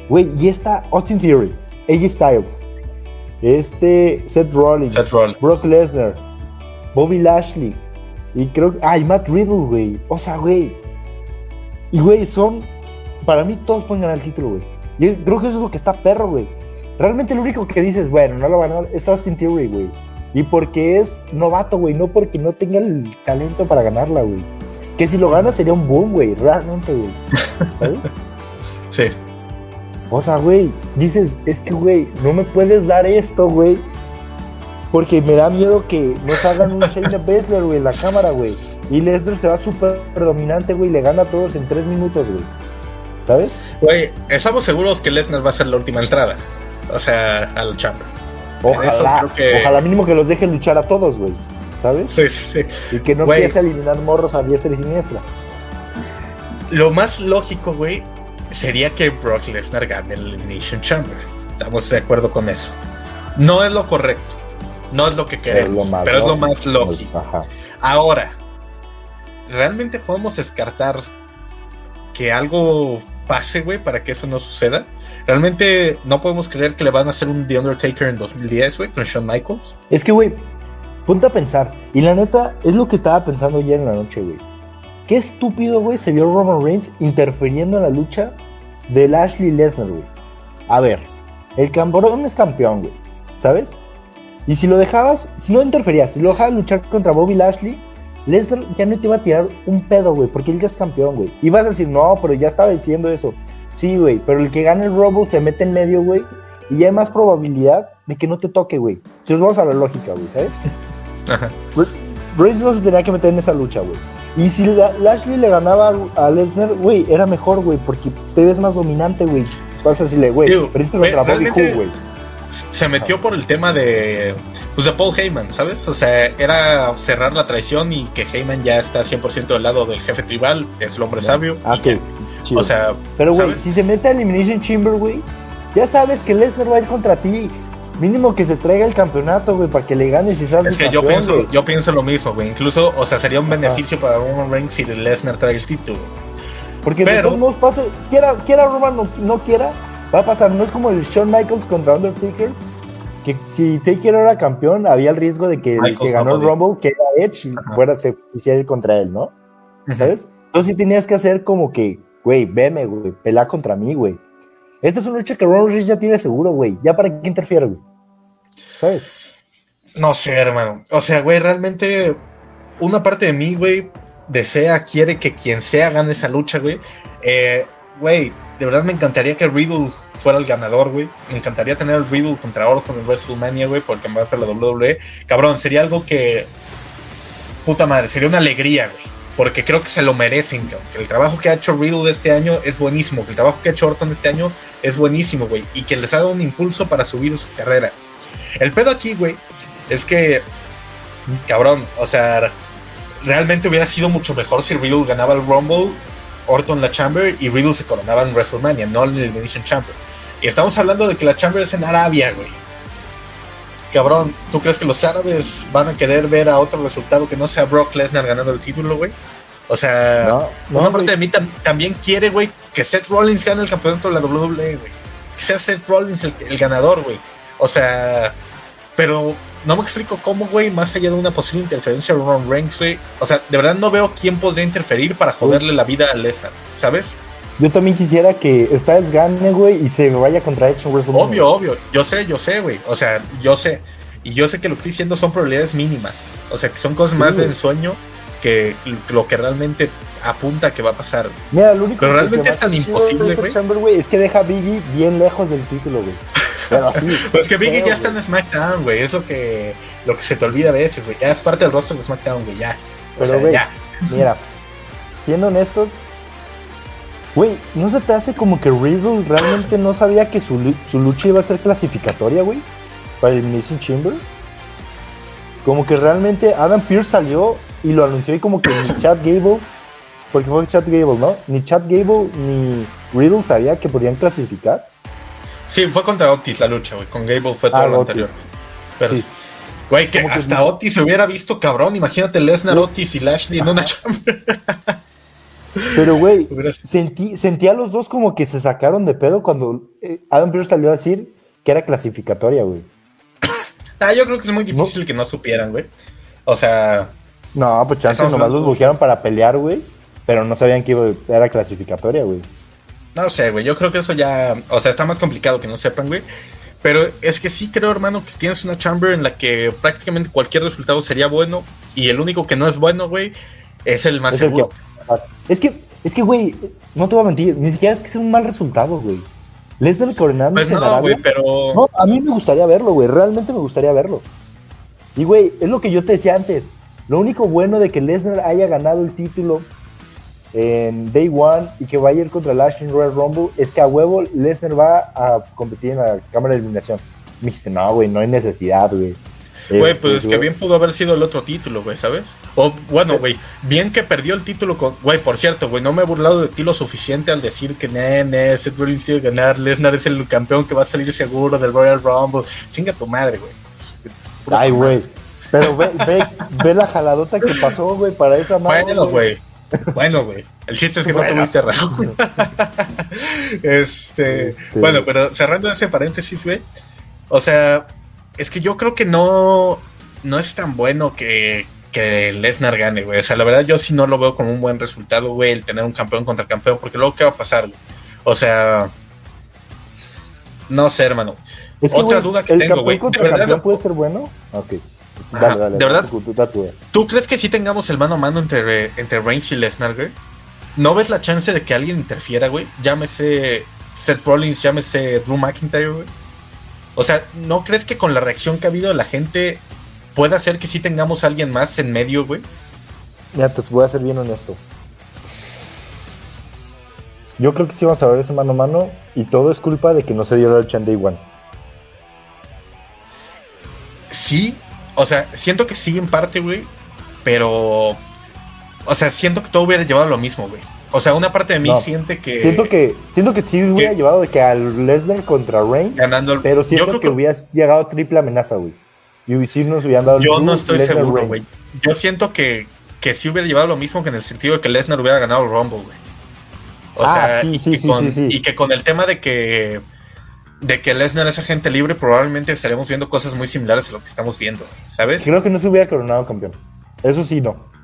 Güey, y esta Austin Theory, AJ Styles, este Seth Rollins, Seth Rollins. Brock Lesnar, Bobby Lashley. Y creo que. Ay, Matt Riddle, güey. O sea, güey. Y, güey, son. Para mí, todos pueden ganar el título, güey. Y creo que eso es lo que está perro, güey. Realmente lo único que dices, bueno, no lo van a ganar, es Austin Theory, güey. Y porque es novato, güey. No porque no tenga el talento para ganarla, güey. Que si lo gana sería un boom, güey. Realmente, güey. ¿Sabes? Sí. O sea, güey, dices, es que, güey, no me puedes dar esto, güey porque me da miedo que nos hagan un Shayna Baszler, güey, en la cámara, güey. Y Lesnar se va súper predominante, güey, le gana a todos en tres minutos, güey. ¿Sabes? Güey, estamos seguros que Lesnar va a ser la última entrada. O sea, al chamber. Ojalá, ojalá mínimo que los deje luchar a todos, güey. ¿Sabes? Sí, sí. Y que no empiece a eliminar morros a diestra y siniestra. Lo más lógico, güey, sería que Brock Lesnar gane el Elimination Chamber. Estamos de acuerdo con eso. No es lo correcto no es lo que queremos, pero es lo más lógico. Ahora, ¿realmente podemos descartar que algo pase, güey, para que eso no suceda? ¿Realmente no podemos creer que le van a hacer un The Undertaker en 2010, güey, con Shawn Michaels? Es que, güey, ponte a pensar. Y la neta, es lo que estaba pensando ayer en la noche, güey. Qué estúpido, güey, se vio Roman Reigns interfiriendo en la lucha de Lashley Lesnar, güey. A ver, el campeón es campeón, güey. ¿Sabes? Y si lo dejabas, si no interferías, si lo dejabas luchar contra Bobby Lashley, Lesnar ya no te iba a tirar un pedo, güey, porque él ya es campeón, güey. Y vas a decir, no, pero ya estaba diciendo eso. Sí, güey, pero el que gana el Rumble se mete en medio, güey, y ya hay más probabilidad de que no te toque, güey. Si os vamos a la lógica, güey, ¿sabes? Ajá. Reigns no se tenía que meter en esa lucha, güey. Y si Lashley le ganaba a Lesnar, güey, era mejor, güey, porque te ves más dominante, güey. Vas a decirle, güey, pero esto lo grabó güey. Se metió por el tema de, pues de Paul Heyman, ¿sabes? O sea, era cerrar la traición y que Heyman ya está 100% del lado del jefe tribal, es el hombre sabio. Ah, ok, O sea, pero güey, si se mete a Elimination Chamber, güey, ya sabes que Lesnar va a ir contra ti. Mínimo que se traiga el campeonato, güey, para que le ganes y sabes Es que yo pienso, yo pienso lo mismo, güey. Incluso, o sea, sería un beneficio para Roman Reigns si Lesnar trae el título. Porque Pero, de todos modos pasa, quiera, quiera Roman no, no quiera, va a pasar. No es como el Shawn Michaels contra Undertaker, que si Taker era campeón, había el riesgo de que el que ganó el Rumble, que era Edge, fuera, se quisiera ir contra él, ¿no? ¿Sabes? Entonces sí tenías que hacer como que, güey, veme, güey, pelea contra mí, güey. Esta es una lucha que Roman Reigns ya tiene seguro, güey. ¿Ya para qué interfiere, güey? ¿Sabes? No sé, hermano. O sea, güey, realmente una parte de mí, güey, desea, quiere que quien sea gane esa lucha, güey. Eh, güey, de verdad me encantaría que Riddle fuera el ganador, güey. Me encantaría tener el Riddle contra Orton en WrestleMania, güey, porque me va la WWE. Cabrón, sería algo que. Puta madre, sería una alegría, güey porque creo que se lo merecen, Que el trabajo que ha hecho Riddle este año es buenísimo, que el trabajo que ha hecho Orton este año es buenísimo, güey, y que les ha dado un impulso para subir su carrera. El pedo aquí, güey, es que, cabrón, o sea, realmente hubiera sido mucho mejor si Riddle ganaba el Rumble, Orton la Chamber y Riddle se coronaba en WrestleMania, no en el Elimination Chamber. Y estamos hablando de que la Chamber es en Arabia, güey cabrón, ¿tú crees que los árabes van a querer ver a otro resultado que no sea Brock Lesnar ganando el título, güey? O sea, una parte de mí también quiere, güey, que Seth Rollins gane el campeonato de la WWE, güey. Que sea Seth Rollins el, ganador, güey. O sea, pero no me explico cómo, güey, más allá de una posible interferencia de Roman Reigns, güey. O sea, de verdad no veo quién podría interferir para joderle la vida a Lesnar, ¿sabes? Yo también quisiera que Styles gane, güey, y se vaya contra Edge en WrestleMania. Obvio, obvio. Yo sé, yo sé, güey. O sea, yo sé. Y yo sé que lo que estoy diciendo son probabilidades mínimas. O sea, que son cosas más del sueño que lo que realmente apunta que va a pasar. Mira, lo único Pero realmente es tan imposible, güey. Es que deja a Biggie bien lejos del título, güey. Pero así. pues que Biggie ya está en SmackDown, güey. Es lo que, lo que se te olvida a veces, güey. Ya es parte del roster de SmackDown, güey. Ya. O sea, ya. Mira, siendo honestos, Güey, ¿no se te hace como que Riddle realmente no sabía que su, lucha iba a ser clasificatoria, güey? Para el Elimination Chamber. Como que realmente Adam Pierce salió y lo anunció y como que ni Chad Gable, porque fue Chad Gable, ¿no? Ni Chad Gable ni Riddle sabía que podían clasificar. Sí, fue contra Otis la lucha, güey. Con Gable fue todo ah, lo anterior. Pero, güey, que hasta Otis se hubiera visto cabrón. Imagínate Lesnar, Otis y Lashley en una chamber. Pero, güey, sentí, sentí a los dos como que se sacaron de pedo cuando eh, Adam Pearce salió a decir que era clasificatoria, güey. Ah, yo creo que es muy difícil que no supieran, güey. O sea. No, pues chances nomás los buscaron para pelear, güey. Pero no sabían que era clasificatoria, güey. No sé, güey. Yo creo que eso ya. O sea, está más complicado que no sepan, güey. Pero es que sí creo, hermano, que tienes una chamber en la que prácticamente cualquier resultado sería bueno. Y el único que no es bueno, güey, es el más seguro. Es que, es que, güey, no te voy a mentir, ni siquiera es que sea un mal resultado, güey. Lesnar coronando pues no, güey, pero... No, a mí me gustaría verlo, güey, realmente me gustaría verlo. Y, güey, es lo que yo te decía antes. Lo único bueno de que Lesnar haya ganado el título en Day One y que vaya a ir contra Lashley en Royal Rumble es que a huevo Lesnar va a competir en la cámara de eliminación. Me dijiste, no, güey, no hay necesidad, güey. Güey, pues es que bien pudo haber sido el otro título, güey, ¿sabes? O bueno, güey, bien que perdió el título con. Güey, por cierto, güey, no me he burlado de ti lo suficiente al decir que nene, Seth Rollins tiene ganar, Lesnar es el campeón que va a salir seguro del Royal Rumble. Chinga tu madre, güey. Ay, güey. Pero ve, ve, ve, la jaladota que pasó, güey, para esa madre. Bueno, güey. Bueno, güey. El chiste es que no tuviste razón. este, este, Bueno, pero cerrando ese paréntesis, güey. O sea, es que yo creo que no, no es tan bueno que, que Lesnar gane, güey. O sea, la verdad yo sí no lo veo como un buen resultado, güey, el tener un campeón contra campeón, porque luego, ¿qué va a pasar? O sea, no sé, hermano. Otra duda que tengo, güey. ¿De verdad puede ser bueno? Ok. Dale, dale, de verdad, tú, crees que sí tengamos el mano a mano entre, entre Reigns y Lesnar, güey? ¿No ves la chance de que alguien interfiera, güey? Llámese Seth Rollins, llámese Drew McIntyre, güey. O sea, ¿no crees que con la reacción que ha habido la gente pueda hacer que sí tengamos a alguien más en medio, güey? Mira, te voy a ser bien honesto. Yo creo que sí vamos a ver ese mano a mano y todo es culpa de que no se dio la lucha en Day One. Sí, o sea, siento que sí en parte, güey, pero... O sea, siento que todo hubiera llevado lo mismo, güey. O sea, una parte de mí siente que. Siento que, siento que sí hubiera llevado de que al Lesnar contra Reigns. Ganando Pero siento que, hubiera llegado triple amenaza, güey. Y si nos hubieran dado Yo no estoy seguro, güey. Yo siento que, que sí hubiera llevado lo mismo que en el sentido de que Lesnar hubiera ganado el Rumble, güey. O ah, sea, sí, sí, sí, sí, y que con el tema de que de que Lesnar es agente libre, probablemente estaremos viendo cosas muy similares a lo que estamos viendo, ¿sabes? Creo que no se hubiera coronado campeón. Eso sí, no.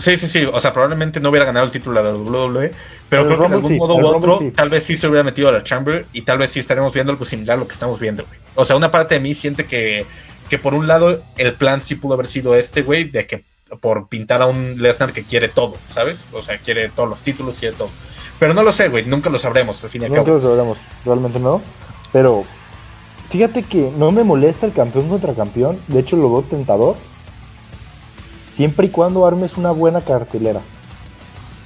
Sí, sí, sí. O sea, probablemente no hubiera ganado el título de la WWE, pero, creo que de algún modo u otro, tal vez sí se hubiera metido a la Chamber y tal vez sí estaremos viendo algo similar a lo que estamos viendo, güey. O sea, una parte de mí siente que, que por un lado el plan sí pudo haber sido este, güey, de que por pintar a un Lesnar que quiere todo, ¿sabes? O sea, quiere todos los títulos, quiere todo. Pero no lo sé, güey, nunca lo sabremos, al fin y al Nunca lo sabremos, realmente no. Pero fíjate que no me molesta el campeón contra campeón, de hecho lo veo tentador Siempre y cuando armes una buena cartelera.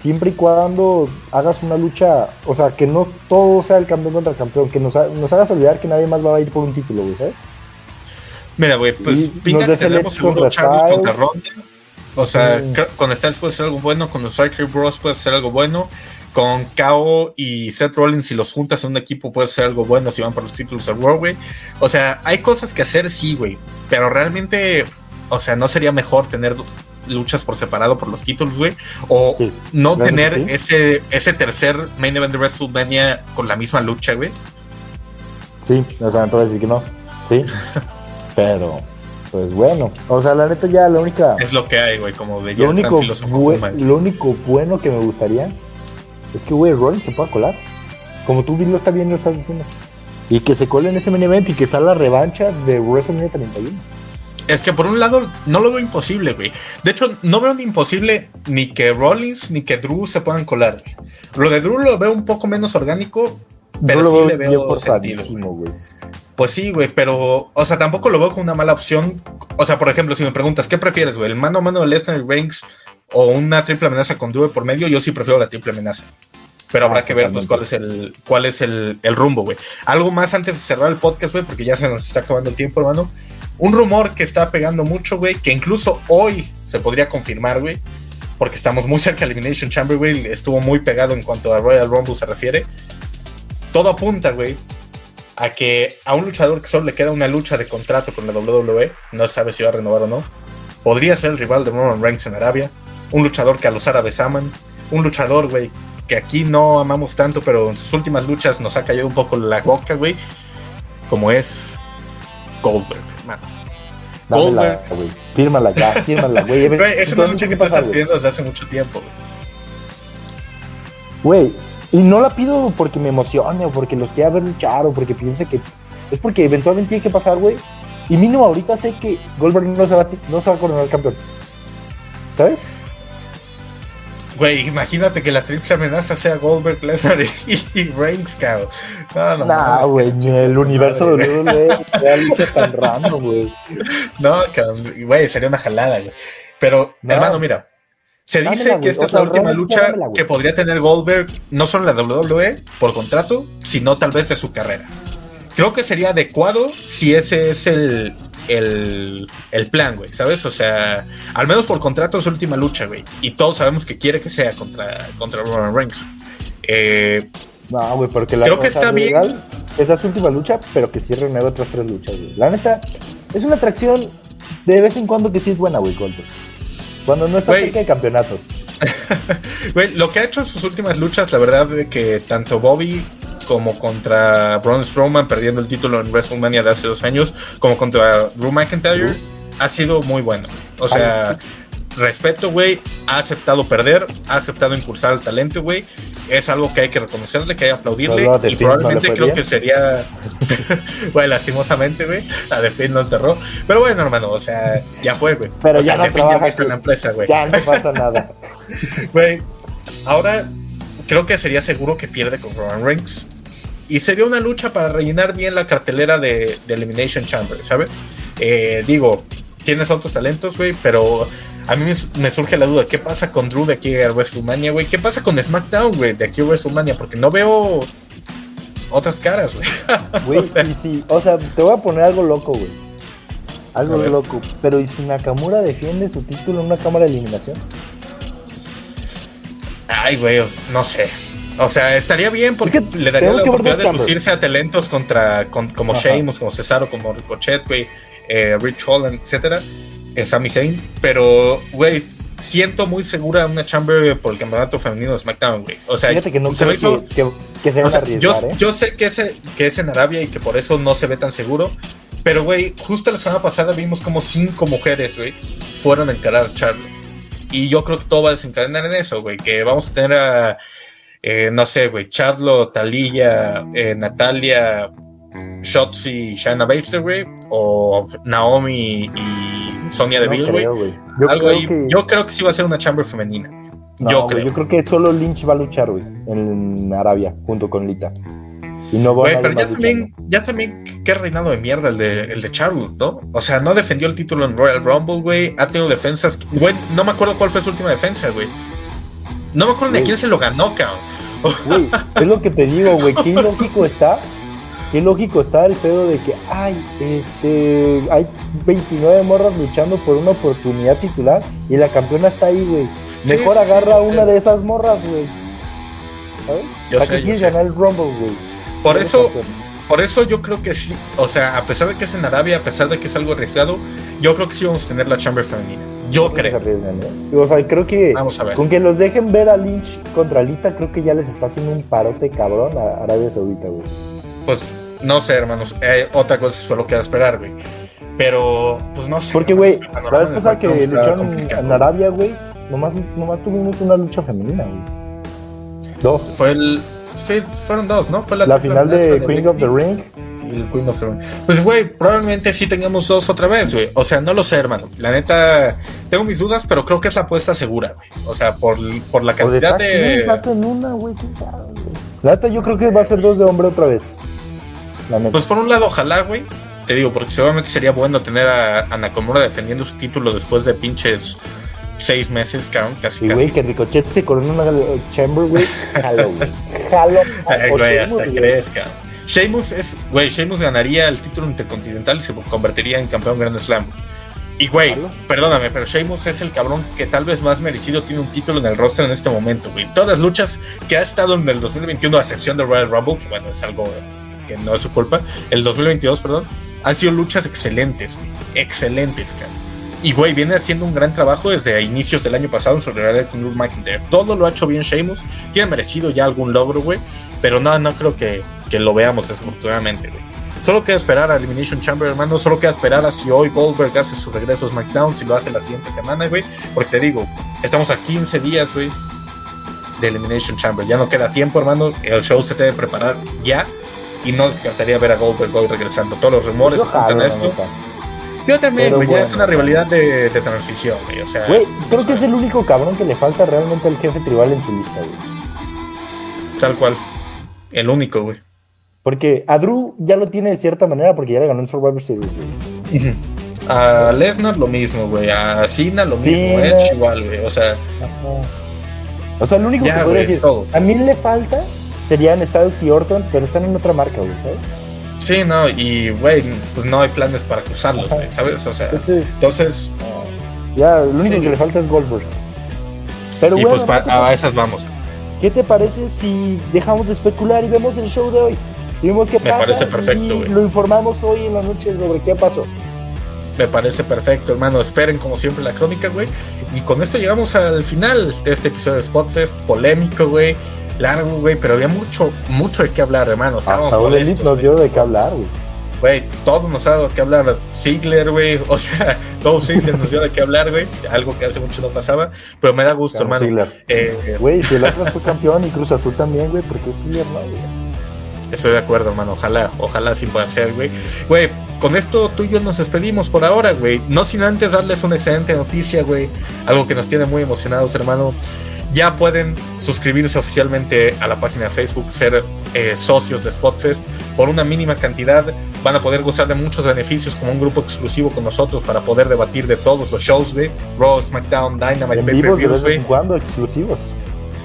Siempre y cuando hagas una lucha, o sea, que no todo sea el campeón contra el campeón, que nos, hagas olvidar que nadie más va a ir por un título, güey, ¿sabes? Mira, güey, pues pinta que tendremos seguro Chavo contra Ronda. O sea, con Styles puede ser algo bueno, con los Striker Bros puede ser algo bueno, con KO y Seth Rollins, si los juntas en un equipo, puede ser algo bueno si van por los títulos al World, güey. O sea, hay cosas que hacer, sí, güey, pero realmente o sea, ¿no sería mejor tener luchas por separado por los títulos, güey? O no tener ese, ese tercer main event de WrestleMania con la misma lucha, güey. Sí, o sea, me puede decir que no. Sí. Pero, pues bueno. O sea, la neta ya la única. Es lo que hay, güey, como de lo único, lo único bueno que me gustaría es que, güey, Rollins se pueda colar. Como tú lo está bien lo estás diciendo. Y que se cole en ese main event y que salga la revancha de WrestleMania 31. Es que por un lado no lo veo imposible, güey. De hecho, no veo ni imposible ni que Rollins ni que Drew se puedan colar. Lo de Drew lo veo un poco menos orgánico, pero sí le veo sentido. Güey. Pues sí, güey, pero, o sea, tampoco lo veo como una mala opción. O sea, por ejemplo, si me preguntas, ¿qué prefieres, güey? ¿El mano a mano de Lesnar y Reigns o una triple amenaza con Drew por medio? Yo sí prefiero la triple amenaza. Pero habrá ah, que ver, pues, cuál es el, cuál es el, el rumbo, güey. Algo más antes de cerrar el podcast, güey, porque ya se nos está acabando el tiempo, hermano. Un rumor que está pegando mucho, güey, que incluso hoy se podría confirmar, güey, porque estamos muy cerca de Elimination Chamber, güey, estuvo muy pegado en cuanto a Royal Rumble se refiere. Todo apunta, güey, a que a un luchador que solo le queda una lucha de contrato con la WWE, no sabe si va a renovar o no, podría ser el rival de Roman Reigns en Arabia, un luchador que a los árabes aman, un luchador, güey, que aquí no amamos tanto, pero en sus últimas luchas nos ha caído un poco la boca, güey, como es Goldberg mano. Goldberg. güey. Fírmala ya, fírmala, güey. es una lucha que estás pidiendo desde hace mucho tiempo, güey. Güey, y no la pido porque me emocione o porque los quiera ver luchar o porque piense que. Es porque eventualmente tiene que pasar, güey. Y mínimo ahorita sé que Goldberg no se va, no se va a coronar campeón. ¿Sabes? Güey, imagínate que la triple amenaza sea Goldberg, Lesnar y, Reigns, cabrón. No, no, nah, güey, ni el universo de WWE sea lucha tan random, güey. No, güey, sería una jalada, güey. Pero, hermano, mira, se dice que esta es la última lucha que podría tener Goldberg, no solo en la WWE por contrato, sino tal vez de su carrera. Creo que sería adecuado si ese es el, el, el plan, güey, ¿sabes? O sea, al menos por contrato es última lucha, güey. Y todos sabemos que quiere que sea contra, contra Roman Reigns. Eh, no, güey, porque la creo que está bien. Esa es su última lucha, pero que sí renueva otras tres luchas, güey. La neta, es una atracción de vez en cuando que sí es buena, güey, Goldberg. Cuando no está cerca de campeonatos. Güey, lo que ha hecho en sus últimas luchas, la verdad, de que tanto Bobby como contra Braun Strowman perdiendo el título en WrestleMania de hace dos años, como contra Drew McIntyre, ha sido muy bueno. O sea, respeto, güey, ha aceptado perder, ha aceptado impulsar al talento, güey. Es algo que hay que reconocerle, que hay que aplaudirle. y probablemente creo que sería. güey, lastimosamente, güey. A The Finn no enterró. Pero bueno, hermano, o sea, ya fue, güey. Pero ya no trabaja en la empresa, güey. Ya no pasa nada. Güey, ahora creo que sería seguro que pierde con Roman Reigns. Y sería una lucha para rellenar bien la cartelera de, Elimination Chamber, ¿sabes? Eh, digo, tienes otros talentos, güey, pero a mí me, surge la duda, ¿qué pasa con Drew de aquí a WrestleMania, güey? ¿Qué pasa con SmackDown, güey, de aquí a WrestleMania? Porque no veo otras caras, güey. Güey, o, sea, sí, o sea, te voy a poner algo loco, güey. Algo loco. Pero ¿y si Nakamura defiende su título en una cámara de eliminación? Ay, güey, no sé. O sea, estaría bien porque le daría la oportunidad de lucirse a talentos contra, como Sheamus, como Cesaro, como Ricochet, güey, eh, Rich Holland, etcétera, eh, Sami Zayn. Pero, güey, siento muy segura una chamber por el campeonato femenino de SmackDown, güey. O sea, Fíjate que no se creo que, que, se van a arriesgar, yo, ¿eh? yo, sé que es, que es en Arabia y que por eso no se ve tan seguro. Pero, güey, justo la semana pasada vimos como cinco mujeres, güey, fueron a encarar a Charlotte. Y yo creo que todo va a desencadenar en eso, güey. Que vamos a tener a, eh, no sé, güey, Charlotte, Talía, eh, Natalia, Shotzi, Shayna Baszler, güey. O Naomi y Sonia Deville, güey. Yo, Algo ahí. Que... Yo creo que sí va a ser una chamber femenina. yo creo. yo creo que solo Lynch va a luchar, güey, en Arabia, junto con Lita. Y no Güey, pero ya también, ya también, qué reinado de mierda el de, el de Charlotte, ¿no? O sea, no defendió el título en Royal Rumble, güey. Ha tenido defensas. Güey, no me acuerdo cuál fue su última defensa, güey. No me acuerdo de quién se lo ganó, cabrón. Güey, es lo que te digo, güey. Qué lógico está. Qué lógico está el pedo de que, ay, este, hay 29 morras luchando por una oportunidad titular y la campeona está ahí, güey. Mejor agarra una de esas morras, güey. ¿Sabes? Yo ¿Para qué quieres ganar el Rumble, güey? Por eso, por eso yo creo que sí, o sea, a pesar de que es en Arabia, a pesar de que es algo arriesgado, yo creo que sí vamos a tener la Chamber femenina. Yo creo. O sea, creo que vamos a ver. con que los dejen ver a Lynch contra Lita, creo que ya les está haciendo un parote cabrón a Arabia Saudita, güey. Pues no sé, hermanos. Eh, otra cosa solo queda esperar, güey. Pero, pues no sé. porque, güey, la vez pasada que lucharon en Arabia, güey, nomás, nomás tuvimos una lucha femenina, güey. Dos. Fue el, fueron dos, ¿no? Fue la, final de, Queen of the Ring el Queen of Ring. Pues, güey, probablemente sí tengamos dos otra vez, güey. O sea, no lo sé, hermano. La neta, tengo mis dudas, pero creo que es la apuesta segura, güey. O sea, por, por la cantidad de. Hacen una, güey. La neta, yo creo que va a ser dos de hombre otra vez. Pues por un lado, ojalá, güey. Te digo, porque seguramente sería bueno tener a, a Nakamura defendiendo su título después de pinches seis meses, cabrón, casi. Y güey, que Ricochet se corona una chamber, güey. Jalo, güey. Jalo. güey, hasta crees, cabrón. Sheamus es, güey, Sheamus ganaría el título intercontinental y se convertiría en campeón Grand Slam. Y güey, perdóname, pero Sheamus es el cabrón que tal vez más merecido tiene un título en el roster en este momento, güey. Todas las luchas que ha estado en el 2021, a excepción de Royal Rumble, que bueno, es algo que no es su culpa, el 2022, perdón, han sido luchas excelentes, güey. Excelentes, cabrón. Y, güey, viene haciendo un gran trabajo desde inicios del año pasado en su realidad con Drew McIntyre. Todo lo ha hecho bien Sheamus. Tiene merecido ya algún logro, güey. Pero no, no creo que, que lo veamos, desafortunadamente, güey. Solo queda esperar a Elimination Chamber, hermano. Solo queda esperar a si hoy Goldberg hace su regreso a SmackDown, si lo hace la siguiente semana, güey. Porque te digo, estamos a 15 días, güey, de Elimination Chamber. Ya no queda tiempo, hermano. El show se debe preparar ya. Y no descartaría ver a Goldberg hoy regresando. Todos los rumores apuntan a esto. Yo también, güey, ya es una rivalidad de, de transición, güey. O sea, güey, creo que es el único cabrón que le falta realmente al jefe tribal en su lista, güey. Tal cual. El único, güey. Porque a Drew ya lo tiene de cierta manera porque ya le ganó en Survivor Series, güey. A Lesnar lo mismo, güey. A Cena lo mismo. Edge igual, güey. O sea. O sea, el único que podría decir. A mí le falta serían Styles y Orton, pero están en otra marca, güey, ¿sabes? Sí, no, y güey, pues no hay planes para acusarlos, güey, ¿sabes? O sea, entonces. ya, lo único que le falta es Goldberg. Pero, y pues a esas vamos. ¿Qué te parece si dejamos de especular y vemos el show de hoy? Y vemos qué pasa. Me parece perfecto, güey. Lo informamos hoy en la noche sobre qué pasó. Me parece perfecto, hermano. Esperen como siempre la crónica, güey. Y con esto llegamos al final de este episodio de Spotfest, polémico, güey largo, güey, pero había mucho, mucho de qué hablar, hermano. Estábamos Hasta un nos dio de qué hablar, güey. Güey, todo nos ha dado qué hablar. Ziggler, güey, o sea, todo Ziggler nos dio de qué hablar, güey. Algo que hace mucho no pasaba, pero me da gusto, hermano. Eh, güey, si el Atlas fue campeón y Cruz Azul también, güey, porque es Ziggler, no, güey. Estoy de acuerdo, hermano. Ojalá, ojalá sí pueda ser, güey. Güey, con esto tú y yo nos despedimos por ahora, güey. No sin antes darles una excelente noticia, güey. Algo que nos tiene muy emocionados, hermano ya pueden suscribirse oficialmente a la página de Facebook, ser eh, socios de Spotfest por una mínima cantidad. Van a poder gozar de muchos beneficios como un grupo exclusivo con nosotros para poder debatir de todos los shows, güey. Raw, SmackDown, Dynamite, Pay-Per-Views, güey. ¿Cuándo exclusivos?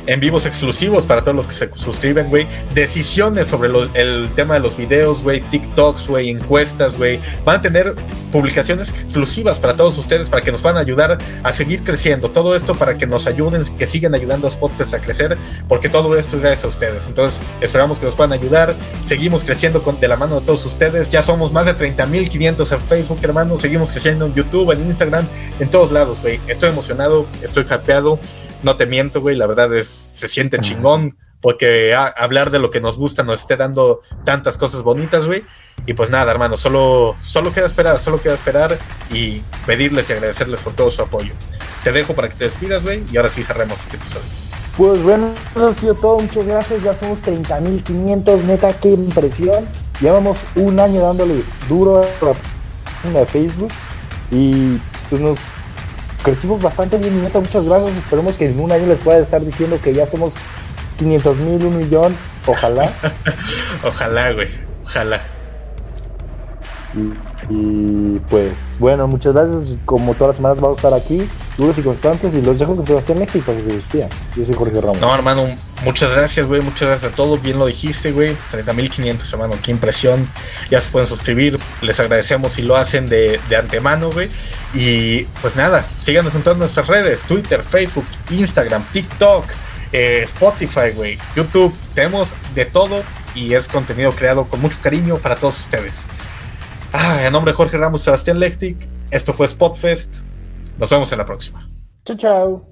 En vivos exclusivos para todos los que se suscriben, güey. Decisiones sobre el tema de los videos, güey. TikToks, güey. Encuestas, güey. Van a tener publicaciones exclusivas para todos ustedes, para que nos van a ayudar a seguir creciendo. Todo esto para que nos ayuden, que sigan ayudando a Spotfest a crecer, porque todo esto es gracias a ustedes. Entonces, esperamos que nos puedan ayudar. Seguimos creciendo con, de la mano de todos ustedes. Ya somos más de 30.500 en Facebook, hermanos. Seguimos creciendo en YouTube, en Instagram, en todos lados, güey. Estoy emocionado, estoy hypeado no te miento, güey, la verdad es, se siente chingón porque hablar de lo que nos gusta nos esté dando tantas cosas bonitas, güey. Y pues nada, hermano, solo, solo queda esperar, solo queda esperar y pedirles y agradecerles por todo su apoyo. Te dejo para que te despidas, güey, y ahora sí cerremos este episodio. Pues bueno, eso ha sido todo, muchas gracias, ya somos 30.500, neta, qué impresión. Llevamos un año dándole duro a la página de Facebook y pues nos crecimos bastante bien, neta, muchas gracias. Esperemos que en un año les pueda estar diciendo que ya somos 500 mil, un millón. Ojalá. Ojalá, güey. Ojalá. Y, pues bueno, muchas gracias. Como todas las semanas vamos a estar aquí, duros y constantes. Y los dejo con Sebastián México que se Yo soy Jorge Ramos. No, hermano, muchas gracias, güey. Muchas gracias a todos. Bien lo dijiste, güey. 30.500, hermano. Qué impresión. Ya se pueden suscribir. Les agradecemos si lo hacen de, de antemano, güey. Y pues nada, síganos en todas nuestras redes: Twitter, Facebook, Instagram, TikTok. Eh, Spotify, güey, YouTube, tenemos de todo y es contenido creado con mucho cariño para todos ustedes. Ah, en nombre de Jorge Ramos, Sebastián Lechtic, esto fue Spotfest. Nos vemos en la próxima. Chao, chao.